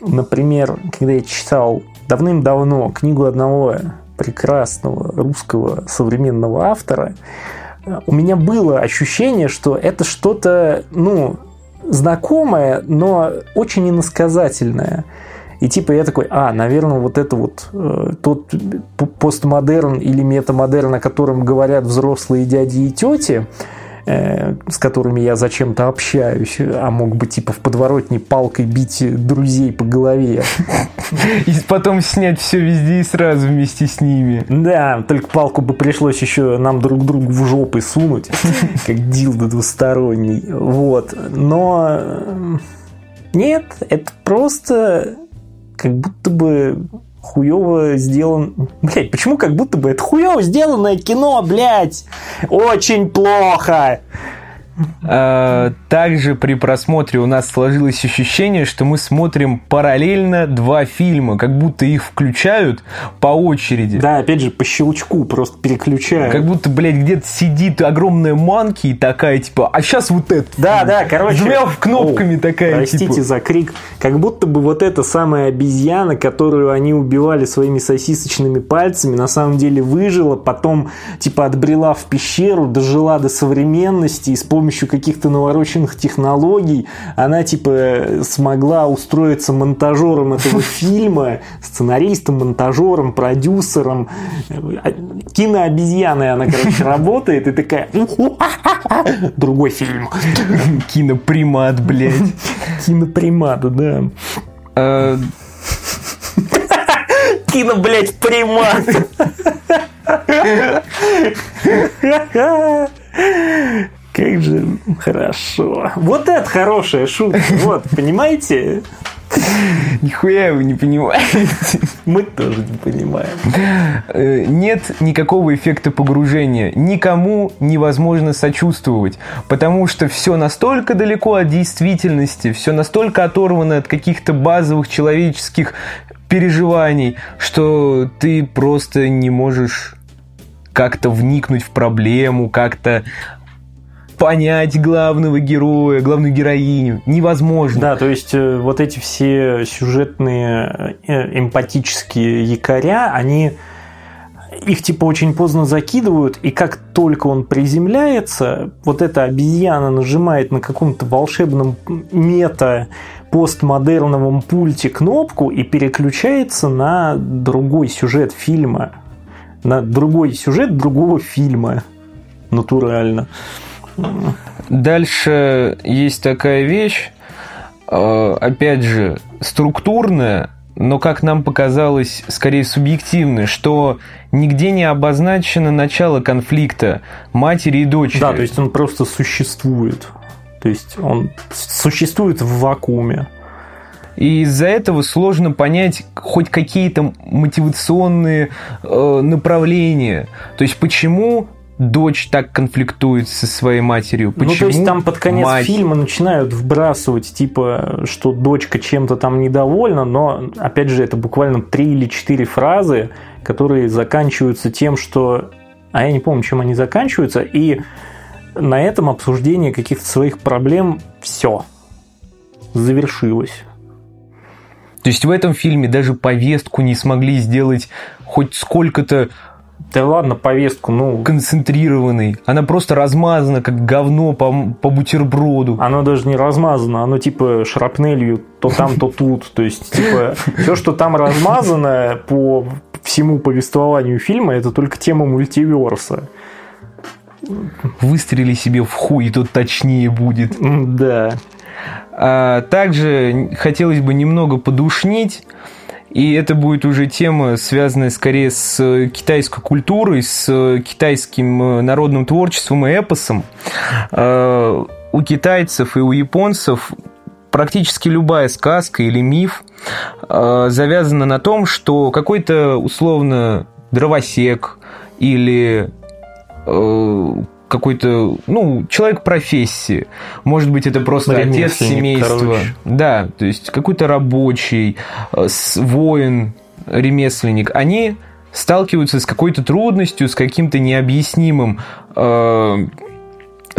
например, когда я читал давным-давно книгу одного прекрасного русского современного автора, э, у меня было ощущение, что это что-то, ну, знакомое, но очень иносказательное. И типа я такой, а, наверное, вот это вот э, тот постмодерн или метамодерн, о котором говорят взрослые дяди и тети, с которыми я зачем-то общаюсь, а мог бы типа в подворотне палкой бить друзей по голове. И потом снять все везде и сразу вместе с ними. Да, только палку бы пришлось еще нам друг другу в жопы сунуть, как дилдо двусторонний. Вот. Но Нет, это просто как будто бы хуево сделан... Блять, почему как будто бы это хуево сделанное кино, блять? Очень плохо. А, также при просмотре у нас сложилось ощущение, что мы смотрим параллельно два фильма, как будто их включают по очереди. Да, опять же, по щелчку просто переключают. Как будто, блядь, где-то сидит огромная манки и такая, типа, а сейчас вот это. Да, да, короче. Жмяв кнопками О, такая, Простите типа. за крик. Как будто бы вот эта самая обезьяна, которую они убивали своими сосисочными пальцами, на самом деле выжила, потом, типа, отбрела в пещеру, дожила до современности и с помощью каких-то навороченных технологий она, типа, смогла устроиться монтажером этого фильма, сценаристом, монтажером, продюсером, кинообезьяной она, короче, работает и такая, другой фильм. Кинопримат, блядь. Кинопримат, да. А, Кино, блядь, примат. Как же хорошо. Вот это хорошая шутка. Вот, понимаете? Нихуя вы не понимаете. Мы тоже не понимаем. Э, Нет никакого эффекта погружения. Никому невозможно сочувствовать. Потому что все настолько далеко от действительности, все настолько оторвано от каких-то базовых человеческих переживаний, что ты просто не можешь как-то вникнуть в проблему, как-то понять главного героя, главную героиню. Невозможно. Да, то есть э, вот эти все сюжетные э, эмпатические якоря, они их типа очень поздно закидывают, и как только он приземляется, вот эта обезьяна нажимает на каком-то волшебном мета постмодерновом пульте кнопку и переключается на другой сюжет фильма. На другой сюжет другого фильма. Натурально. Дальше есть такая вещь, э, опять же, структурная, но, как нам показалось, скорее субъективная, что нигде не обозначено начало конфликта матери и дочери. Да, то есть он просто существует. То есть он существует в вакууме. И из-за этого сложно понять хоть какие-то мотивационные э, направления. То есть почему дочь так конфликтует со своей матерью? Почему ну, то есть там под конец мать... фильма начинают вбрасывать, типа, что дочка чем-то там недовольна, но, опять же, это буквально три или четыре фразы, которые заканчиваются тем, что... А я не помню, чем они заканчиваются, и на этом обсуждение каких-то своих проблем все завершилось. То есть в этом фильме даже повестку не смогли сделать хоть сколько-то да ладно, повестку, ну... Концентрированный. Она просто размазана, как говно по, по бутерброду. Оно даже не размазано, оно типа шрапнелью то там, то тут. То есть, типа, все, что там размазано по всему повествованию фильма, это только тема мультиверса. Выстрели себе в хуй, и тут точнее будет. Да. А, также хотелось бы немного подушнить. И это будет уже тема, связанная скорее с китайской культурой, с китайским народным творчеством и эпосом. У китайцев и у японцев практически любая сказка или миф завязана на том, что какой-то условно дровосек или какой-то, ну, человек профессии. Может быть, это просто отец семейства. Короче. Да, то есть какой-то рабочий, воин, ремесленник. Они сталкиваются с какой-то трудностью, с каким-то необъяснимым э,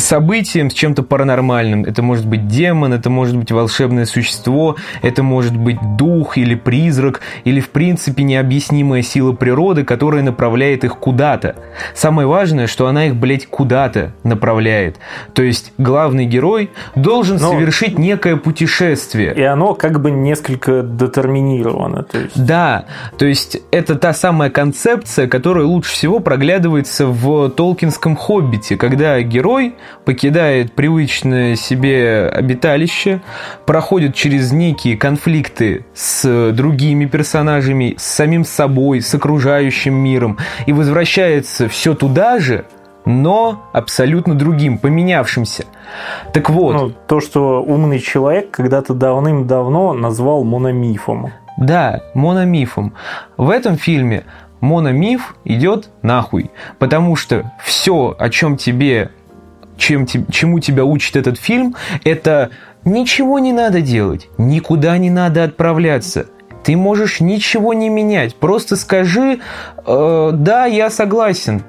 событием, с чем-то паранормальным. Это может быть демон, это может быть волшебное существо, это может быть дух или призрак, или в принципе необъяснимая сила природы, которая направляет их куда-то. Самое важное, что она их, блядь, куда-то направляет. То есть главный герой должен Но... совершить некое путешествие. И оно как бы несколько детерминировано. То есть... Да, то есть это та самая концепция, которая лучше всего проглядывается в Толкинском «Хоббите», когда герой покидает привычное себе обиталище, проходит через некие конфликты с другими персонажами, с самим собой, с окружающим миром и возвращается все туда же, но абсолютно другим, поменявшимся – Так вот. Ну, то, что умный человек когда-то давным-давно назвал мономифом. Да, мономифом. В этом фильме мономиф идет нахуй. Потому что все, о чем тебе, чем, чему тебя учит этот фильм, это ничего не надо делать, никуда не надо отправляться. Ты можешь ничего не менять. Просто скажи, э, да, я согласен,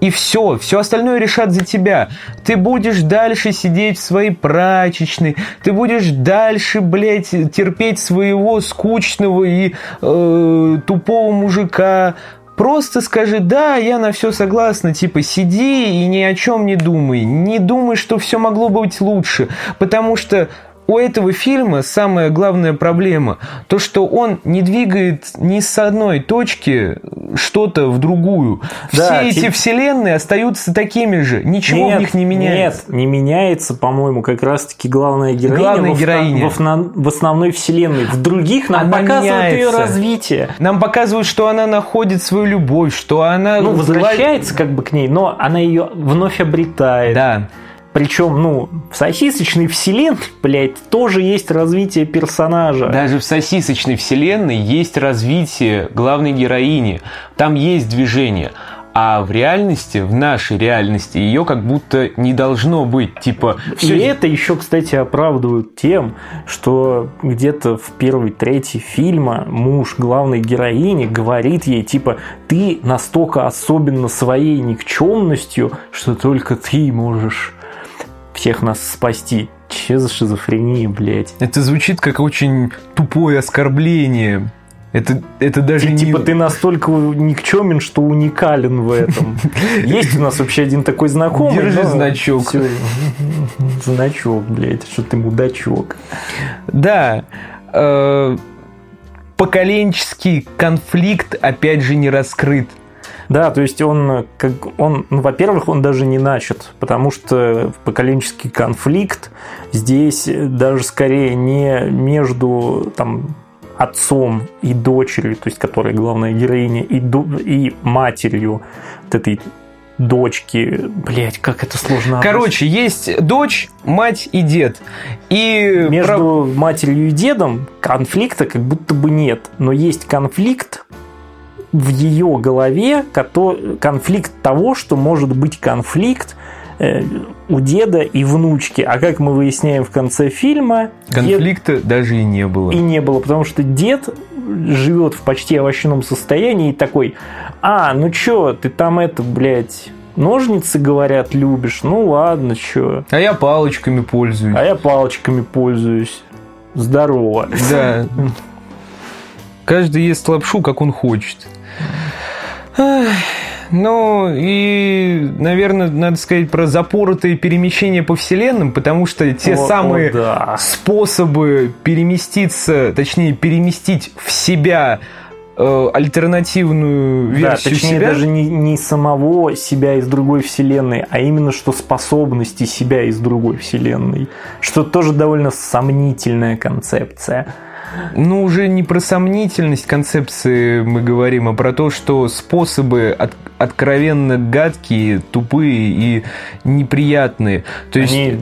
и все, все остальное решат за тебя. Ты будешь дальше сидеть в своей прачечной, ты будешь дальше, блядь, терпеть своего скучного и э, тупого мужика. Просто скажи, да, я на все согласна, типа сиди и ни о чем не думай. Не думай, что все могло быть лучше, потому что у этого фильма самая главная проблема то, что он не двигает ни с одной точки что-то в другую. Да, Все эти те... вселенные остаются такими же, ничего нет, в них не меняется. Нет, не меняется, по-моему, как раз-таки главная героиня, главная в, героиня. В, в, в основной вселенной. В других нам она показывают меняется. ее развитие. Нам показывают, что она находит свою любовь, что она ну, возвращается как бы к ней, но она ее вновь обретает. Да. Причем, ну, в сосисочной вселенной, блядь, тоже есть развитие персонажа. Даже в сосисочной вселенной есть развитие главной героини. Там есть движение. А в реальности, в нашей реальности, ее как будто не должно быть. Типа, все... И это еще, кстати, оправдывают тем, что где-то в первой трети фильма муж главной героини говорит ей, типа, ты настолько особенно своей никчемностью, что только ты можешь всех нас спасти. Че за шизофрения, блядь? Это звучит как очень тупое оскорбление. Это, это даже ты, не... Типа ты настолько никчемен, что уникален в этом. Есть у нас вообще один такой знакомый. Держи значок. Все. Значок, блядь, что ты мудачок. Да. Э, поколенческий конфликт, опять же, не раскрыт. Да, то есть он, как он, ну, во-первых, он даже не начат, потому что поколенческий конфликт здесь даже скорее не между там отцом и дочерью, то есть которая главная героиня, и, и матерью вот этой дочки. Блять, как это сложно. Короче, есть дочь, мать и дед. И между прав... матерью и дедом конфликта как будто бы нет, но есть конфликт в ее голове конфликт того, что может быть конфликт э, у деда и внучки. А как мы выясняем в конце фильма... Конфликта дед... даже и не было. И не было, потому что дед живет в почти овощном состоянии и такой, а, ну чё, ты там это, блядь, ножницы, говорят, любишь, ну ладно, чё. А я палочками пользуюсь. А я палочками пользуюсь. Здорово. Да. Каждый ест лапшу, как он хочет. Ну, и, наверное, надо сказать про запоротые перемещения по вселенным, потому что те о, самые о, да. способы переместиться, точнее, переместить в себя э, альтернативную версию да, точнее, себя. даже не, не самого себя из другой вселенной, а именно что способности себя из другой вселенной. Что тоже довольно сомнительная концепция. Ну, уже не про сомнительность концепции мы говорим, а про то, что способы от, откровенно гадкие, тупые и неприятные. То есть они,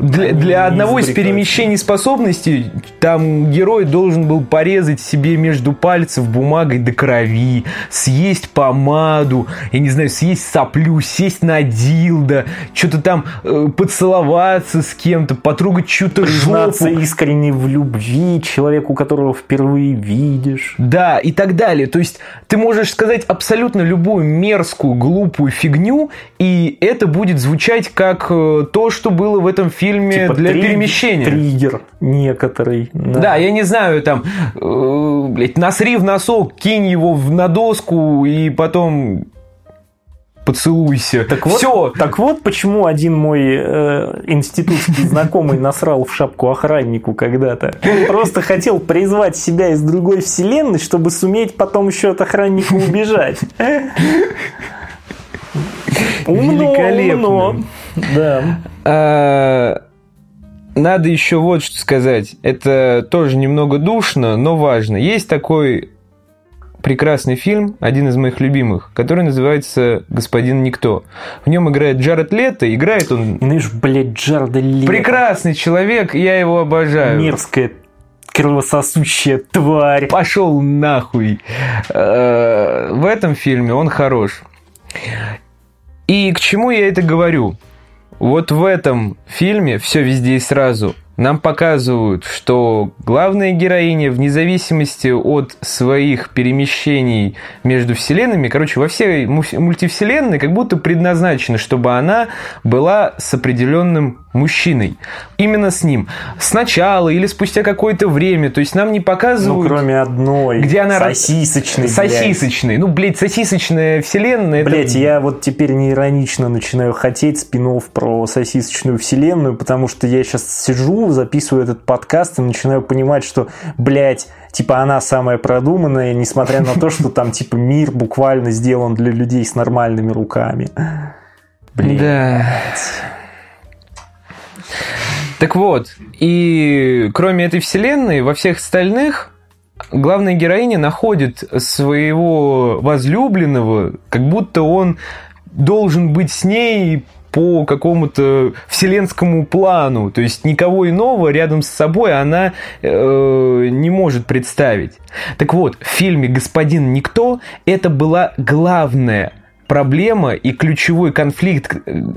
для, они для одного из перемещений способностей там герой должен был порезать себе между пальцев бумагой до крови, съесть помаду, я не знаю, съесть соплю, сесть на дилда, что-то там э, поцеловаться с кем-то, потрогать чью-то жопу. искренне в любви человеку, которого впервые видишь. Да, и так далее. То есть ты можешь сказать абсолютно любую мерзкую, глупую фигню, и это будет звучать как э, то, что было в этом фильме типа для триггер, перемещения. Триггер некоторый. Да. да, я не знаю, там, э, блядь, насри в носок, кинь его на доску, и потом поцелуйся. Так вот, Все. Так вот, почему один мой э, институтский знакомый насрал в шапку охраннику когда-то. Он просто хотел призвать себя из другой вселенной, чтобы суметь потом еще от охранника убежать. Умно, умно. Да. А, надо еще вот что сказать. Это тоже немного душно, но важно. Есть такой прекрасный фильм, один из моих любимых, который называется «Господин Никто». В нем играет Джаред Лето, играет он... Знаешь, блядь, Джареда Лето. Прекрасный человек, я его обожаю. Мерзкая кровососущая тварь. Пошел нахуй. Э, в этом фильме он хорош. И к чему я это говорю? Вот в этом фильме все везде и сразу нам показывают, что главная героиня, вне зависимости от своих перемещений между вселенными, короче, во всей мультивселенной как будто предназначена, чтобы она была с определенным мужчиной. Именно с ним. Сначала или спустя какое-то время. То есть нам не показывают... Ну, кроме одной. Где она... Сосисочной, Сосисочной. Ну, блядь, сосисочная вселенная. Блядь, это... я вот теперь не иронично начинаю хотеть спинов про сосисочную вселенную, потому что я сейчас сижу, записываю этот подкаст и начинаю понимать, что, блядь, типа она самая продуманная, несмотря на то, что там типа мир буквально сделан для людей с нормальными руками. Блин. Да. Так вот, и кроме этой вселенной, во всех остальных главная героиня находит своего возлюбленного, как будто он должен быть с ней по какому-то вселенскому плану, то есть никого иного рядом с собой она э, не может представить. Так вот, в фильме «Господин Никто» это была главная проблема и ключевой конфликт,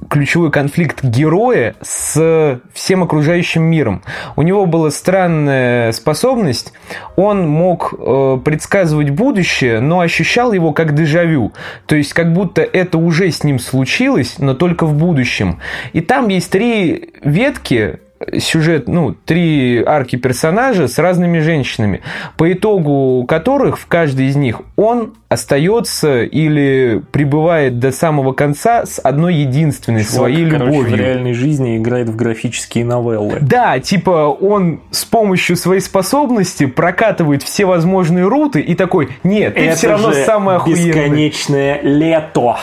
ключевой конфликт героя с всем окружающим миром. У него была странная способность, он мог э, предсказывать будущее, но ощущал его как дежавю. То есть как будто это уже с ним случилось, но только в будущем. И там есть три ветки, сюжет, ну, три арки персонажа с разными женщинами, по итогу которых в каждой из них он остается или прибывает до самого конца с одной единственной Чувак, своей короче, любовью. в реальной жизни играет в графические новеллы. Да, типа он с помощью своей способности прокатывает все возможные руты и такой, нет, ты Это все равно самое охуенное. бесконечное лето.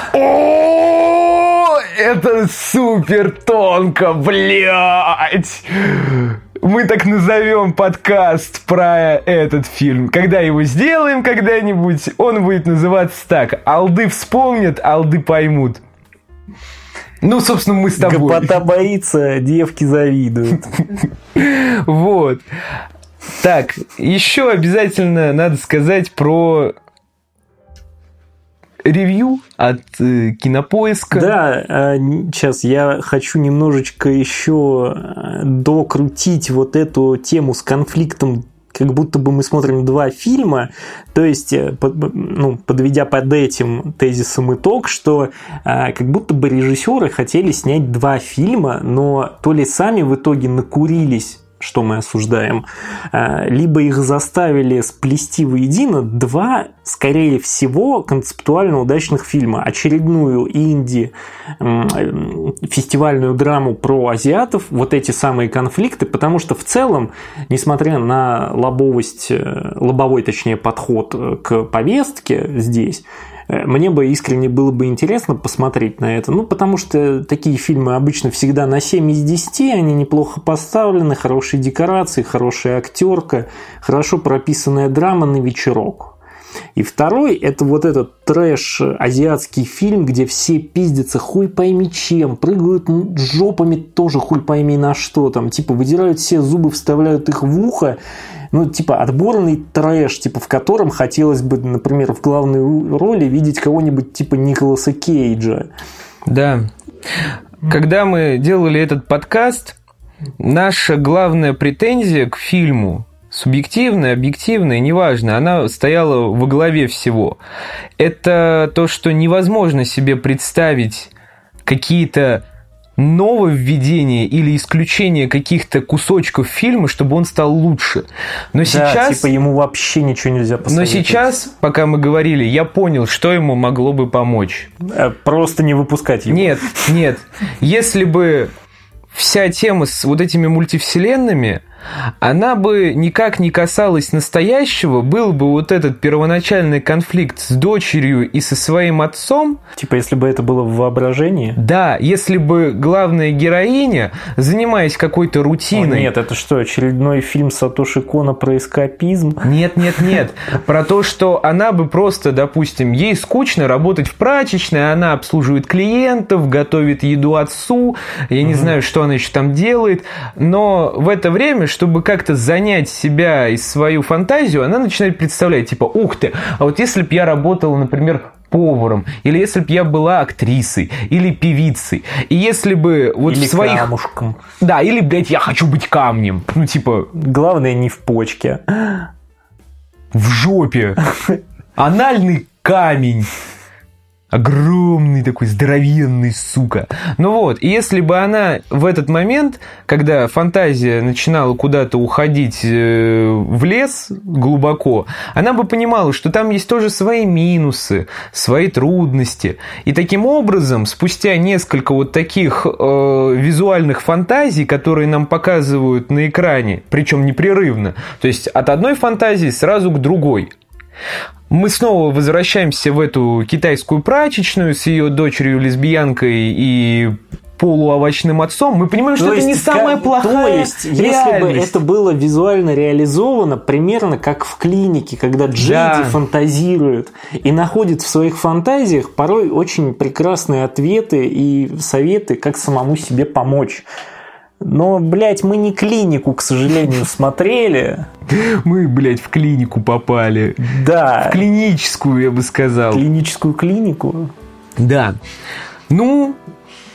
Это супер тонко, блядь! Мы так назовем подкаст про этот фильм. Когда его сделаем когда-нибудь, он будет называться так. Алды вспомнят, алды поймут. Ну, собственно, мы с тобой. Гопота боится, девки завидуют. Вот. Так, еще обязательно надо сказать про ревью от э, кинопоиска. Да, э, сейчас я хочу немножечко еще э, докрутить вот эту тему с конфликтом как будто бы мы смотрим два фильма, то есть, э, ну, подведя под этим тезисом итог, что э, как будто бы режиссеры хотели снять два фильма, но то ли сами в итоге накурились что мы осуждаем, э, либо их заставили сплести воедино два, скорее всего, концептуально удачных фильма. Очередную инди фестивальную драму про азиатов, вот эти самые конфликты, потому что в целом, несмотря на лобовость, э, лобовой, точнее, подход э, к повестке здесь, Э, мне бы искренне было бы интересно посмотреть на это. Ну, потому что такие фильмы обычно всегда на 7 из 10, они неплохо поставлены, хорошие декорации, хорошая актерка, хорошо прописанная драма на вечерок. И второй – это вот этот трэш-азиатский фильм, где все пиздятся хуй пойми чем, прыгают жопами тоже хуй пойми на что там, типа выдирают все зубы, вставляют их в ухо, ну, типа, отборный трэш, типа, в котором хотелось бы, например, в главной роли видеть кого-нибудь типа Николаса Кейджа. Да. Когда мы делали этот подкаст, наша главная претензия к фильму субъективная, объективная, неважно, она стояла во главе всего. Это то, что невозможно себе представить какие-то нововведение или исключение каких-то кусочков фильма, чтобы он стал лучше. Но да, сейчас... типа ему вообще ничего нельзя посоветовать. Но сейчас, пока мы говорили, я понял, что ему могло бы помочь. Э, просто не выпускать его. Нет, нет. Если бы вся тема с вот этими мультивселенными – она бы никак не касалась настоящего, был бы вот этот первоначальный конфликт с дочерью и со своим отцом. Типа, если бы это было в воображении? Да, если бы главная героиня, занимаясь какой-то рутиной... О, нет, это что, очередной фильм Сатоши Кона про эскапизм? Нет, нет, нет. Про то, что она бы просто, допустим, ей скучно работать в прачечной, она обслуживает клиентов, готовит еду отцу, я не знаю, что она еще там делает, но в это время чтобы как-то занять себя и свою фантазию, она начинает представлять, типа, ух ты, а вот если бы я работала, например, поваром, или если бы я была актрисой, или певицей, и если бы вот или в своих... камушком. Да, или, блядь, я хочу быть камнем. Ну, типа... Главное, не в почке. В жопе. Анальный камень. Огромный такой здоровенный, сука. Ну вот, и если бы она в этот момент, когда фантазия начинала куда-то уходить э, в лес глубоко, она бы понимала, что там есть тоже свои минусы, свои трудности. И таким образом, спустя несколько вот таких э, визуальных фантазий, которые нам показывают на экране, причем непрерывно, то есть от одной фантазии сразу к другой, мы снова возвращаемся в эту китайскую прачечную с ее дочерью-лесбиянкой и полуовощным отцом, мы понимаем, что то это есть, не самая как, плохая То есть, если бы это было визуально реализовано, примерно как в клинике, когда Джейди да. фантазирует и находит в своих фантазиях порой очень прекрасные ответы и советы, как самому себе помочь. Но, блядь, мы не клинику, к сожалению, смотрели. Мы, блядь, в клинику попали. Да. В клиническую, я бы сказал. Клиническую клинику? Да. Ну,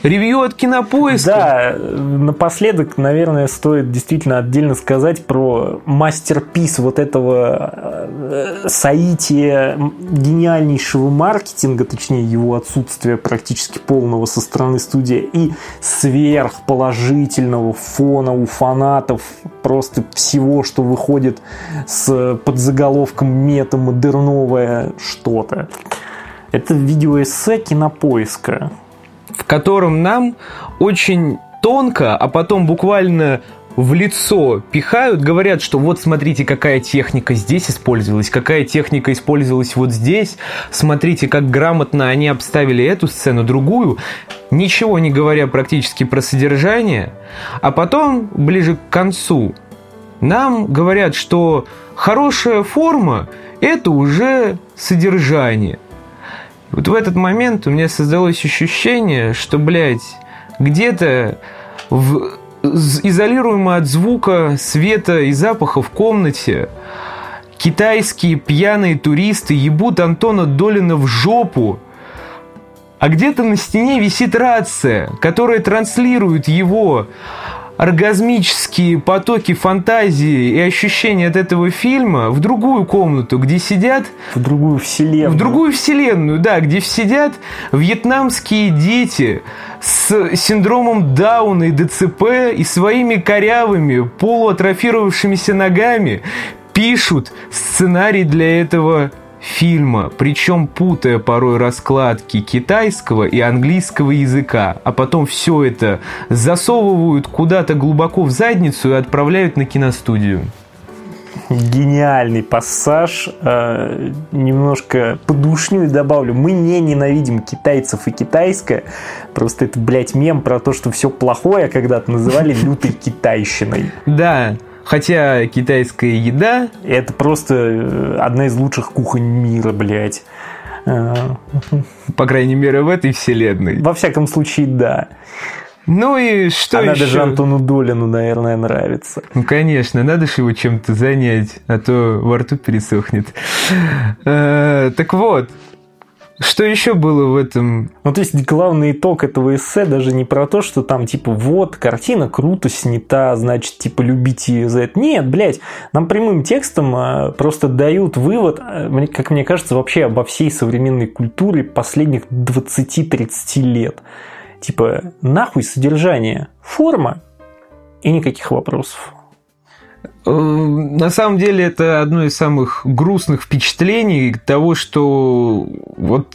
Ревью от кинопоиска. Да, напоследок, наверное, стоит действительно отдельно сказать про мастерпис вот этого э, соития гениальнейшего маркетинга, точнее его отсутствия практически полного со стороны студии и сверхположительного фона у фанатов просто всего, что выходит с подзаголовком метамодерновое что-то. Это видеоэссе кинопоиска в котором нам очень тонко, а потом буквально в лицо пихают, говорят, что вот смотрите, какая техника здесь использовалась, какая техника использовалась вот здесь, смотрите, как грамотно они обставили эту сцену, другую, ничего не говоря практически про содержание, а потом, ближе к концу, нам говорят, что хорошая форма – это уже содержание. Вот в этот момент у меня создалось ощущение, что, блядь, где-то в изолируемо от звука, света и запаха в комнате китайские пьяные туристы ебут Антона Долина в жопу, а где-то на стене висит рация, которая транслирует его оргазмические потоки фантазии и ощущения от этого фильма в другую комнату, где сидят... В другую вселенную. В другую вселенную, да, где сидят вьетнамские дети с синдромом Дауна и ДЦП и своими корявыми, полуатрофировавшимися ногами пишут сценарий для этого фильма, причем путая порой раскладки китайского и английского языка, а потом все это засовывают куда-то глубоко в задницу и отправляют на киностудию. Гениальный пассаж. Э, немножко подушню добавлю. Мы не ненавидим китайцев и китайское. Просто это, блядь, мем про то, что все плохое когда-то называли лютой китайщиной. Да, Хотя китайская еда... Это просто э, одна из лучших кухонь мира, блядь. Э, По крайней мере, в этой вселенной. Во всяком случае, да. Ну и что Она еще? даже Антону Долину, наверное, нравится. Ну, конечно, надо же его чем-то занять, а то во рту пересохнет. Э, так вот, что еще было в этом? Ну, то есть, главный итог этого эссе даже не про то, что там, типа, вот, картина круто снята, значит, типа, любите ее за это. Нет, блядь, нам прямым текстом а, просто дают вывод, а, как мне кажется, вообще обо всей современной культуре последних 20-30 лет. Типа, нахуй содержание, форма и никаких вопросов. Э, на самом деле это одно из самых грустных впечатлений того, что вот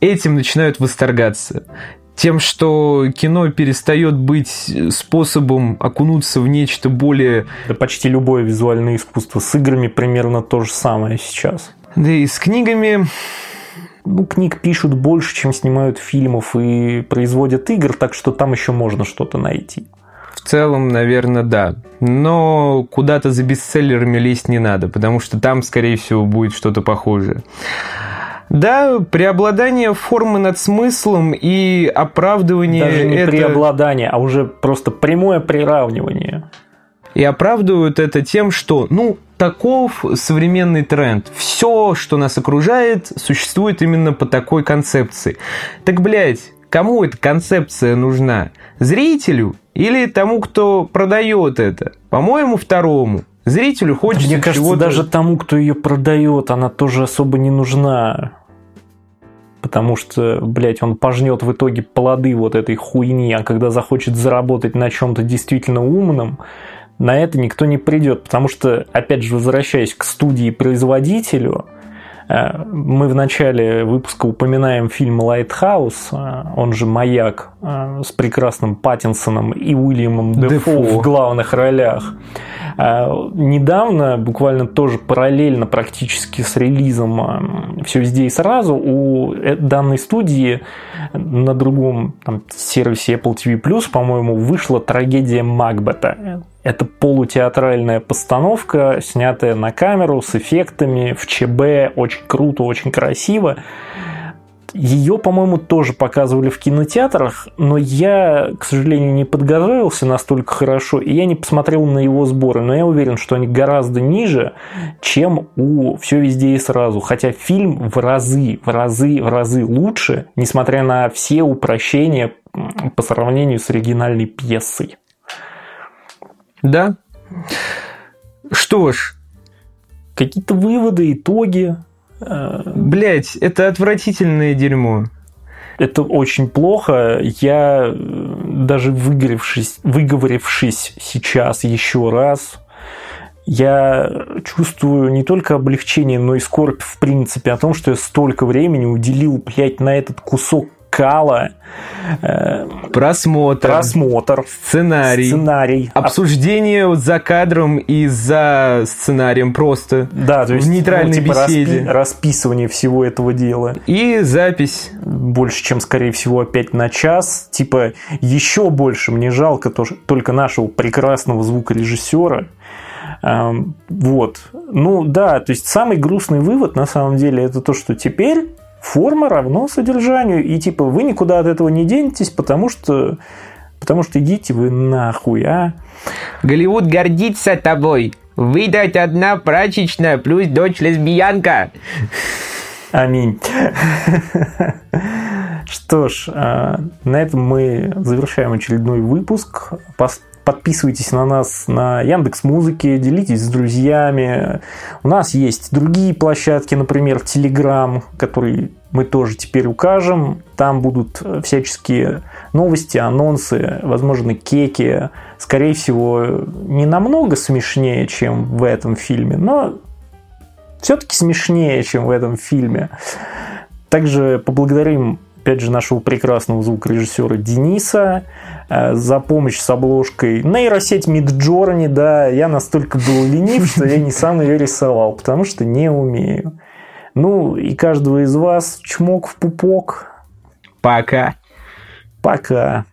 этим начинают восторгаться. тем, что кино перестает быть способом окунуться в нечто более... Да почти любое визуальное искусство. С играми примерно то же самое сейчас. Да и с книгами ну, книг пишут больше, чем снимают фильмов и производят игр, так что там еще можно что-то найти. В целом, наверное, да. Но куда-то за бестселлерами лезть не надо, потому что там, скорее всего, будет что-то похожее. Да, преобладание формы над смыслом и оправдывание... Даже не это... преобладание, а уже просто прямое приравнивание. И оправдывают это тем, что, ну, таков современный тренд. Все, что нас окружает, существует именно по такой концепции. Так, блядь, кому эта концепция нужна? Зрителю или тому, кто продает это? По-моему, второму. Зрителю хочется Мне кажется, даже тому, кто ее продает, она тоже особо не нужна. Потому что, блядь, он пожнет в итоге плоды вот этой хуйни, а когда захочет заработать на чем-то действительно умном, на это никто не придет. Потому что, опять же, возвращаясь к студии-производителю, мы в начале выпуска упоминаем фильм «Lighthouse», э, он же «Маяк», э, с прекрасным Паттинсоном и Уильямом Дефо, Дефо в главных ролях. Недавно, буквально тоже параллельно практически с релизом «Все везде и сразу», у данной студии на другом там, сервисе Apple TV+, по-моему, вышла трагедия Макбета. Это полутеатральная постановка, снятая на камеру с эффектами в ЧБ, очень круто, очень красиво. Ее, по-моему, тоже показывали в кинотеатрах, но я, к сожалению, не подготовился настолько хорошо, и я не посмотрел на его сборы, но я уверен, что они гораздо ниже, чем у «Все везде и сразу». Хотя фильм в разы, в разы, в разы лучше, несмотря на все упрощения по сравнению с оригинальной пьесой. Да. Что ж, какие-то выводы, итоги. Блять, это отвратительное дерьмо. Это очень плохо. Я э, даже выговорившись, выговорившись сейчас еще раз, я чувствую не только облегчение, но и скорбь в принципе о том, что я столько времени уделил, блядь, на этот кусок кала. Э, просмотр. Просмотр. Сценарий. Сценарий. Обсуждение за кадром и за сценарием просто. Да, то есть в нейтральной ну, типа беседе. Распи- расписывание всего этого дела. И запись. Больше, чем, скорее всего, опять на час. Типа, еще больше мне жалко то, только нашего прекрасного звукорежиссера. Эм, вот. Ну да, то есть самый грустный вывод на самом деле это то, что теперь форма равно содержанию. И типа вы никуда от этого не денетесь, потому что потому что идите вы нахуй, а. Голливуд гордится тобой. Выдать одна прачечная плюс дочь лесбиянка. Аминь. Что ж, а, на этом мы завершаем очередной выпуск. Подписывайтесь на нас на Яндекс Музыке, делитесь с друзьями. У нас есть другие площадки, например, Телеграм, который мы тоже теперь укажем. Там будут всяческие новости, анонсы, возможно, кеки. Скорее всего, не намного смешнее, чем в этом фильме, но все-таки смешнее, чем в этом фильме. Также поблагодарим опять же, нашего прекрасного звукорежиссера Дениса э, за помощь с обложкой. Нейросеть Midjourney, да, я настолько был ленив, что я не сам ее рисовал, потому что не умею. Ну, и каждого из вас чмок в пупок. Пока. Пока.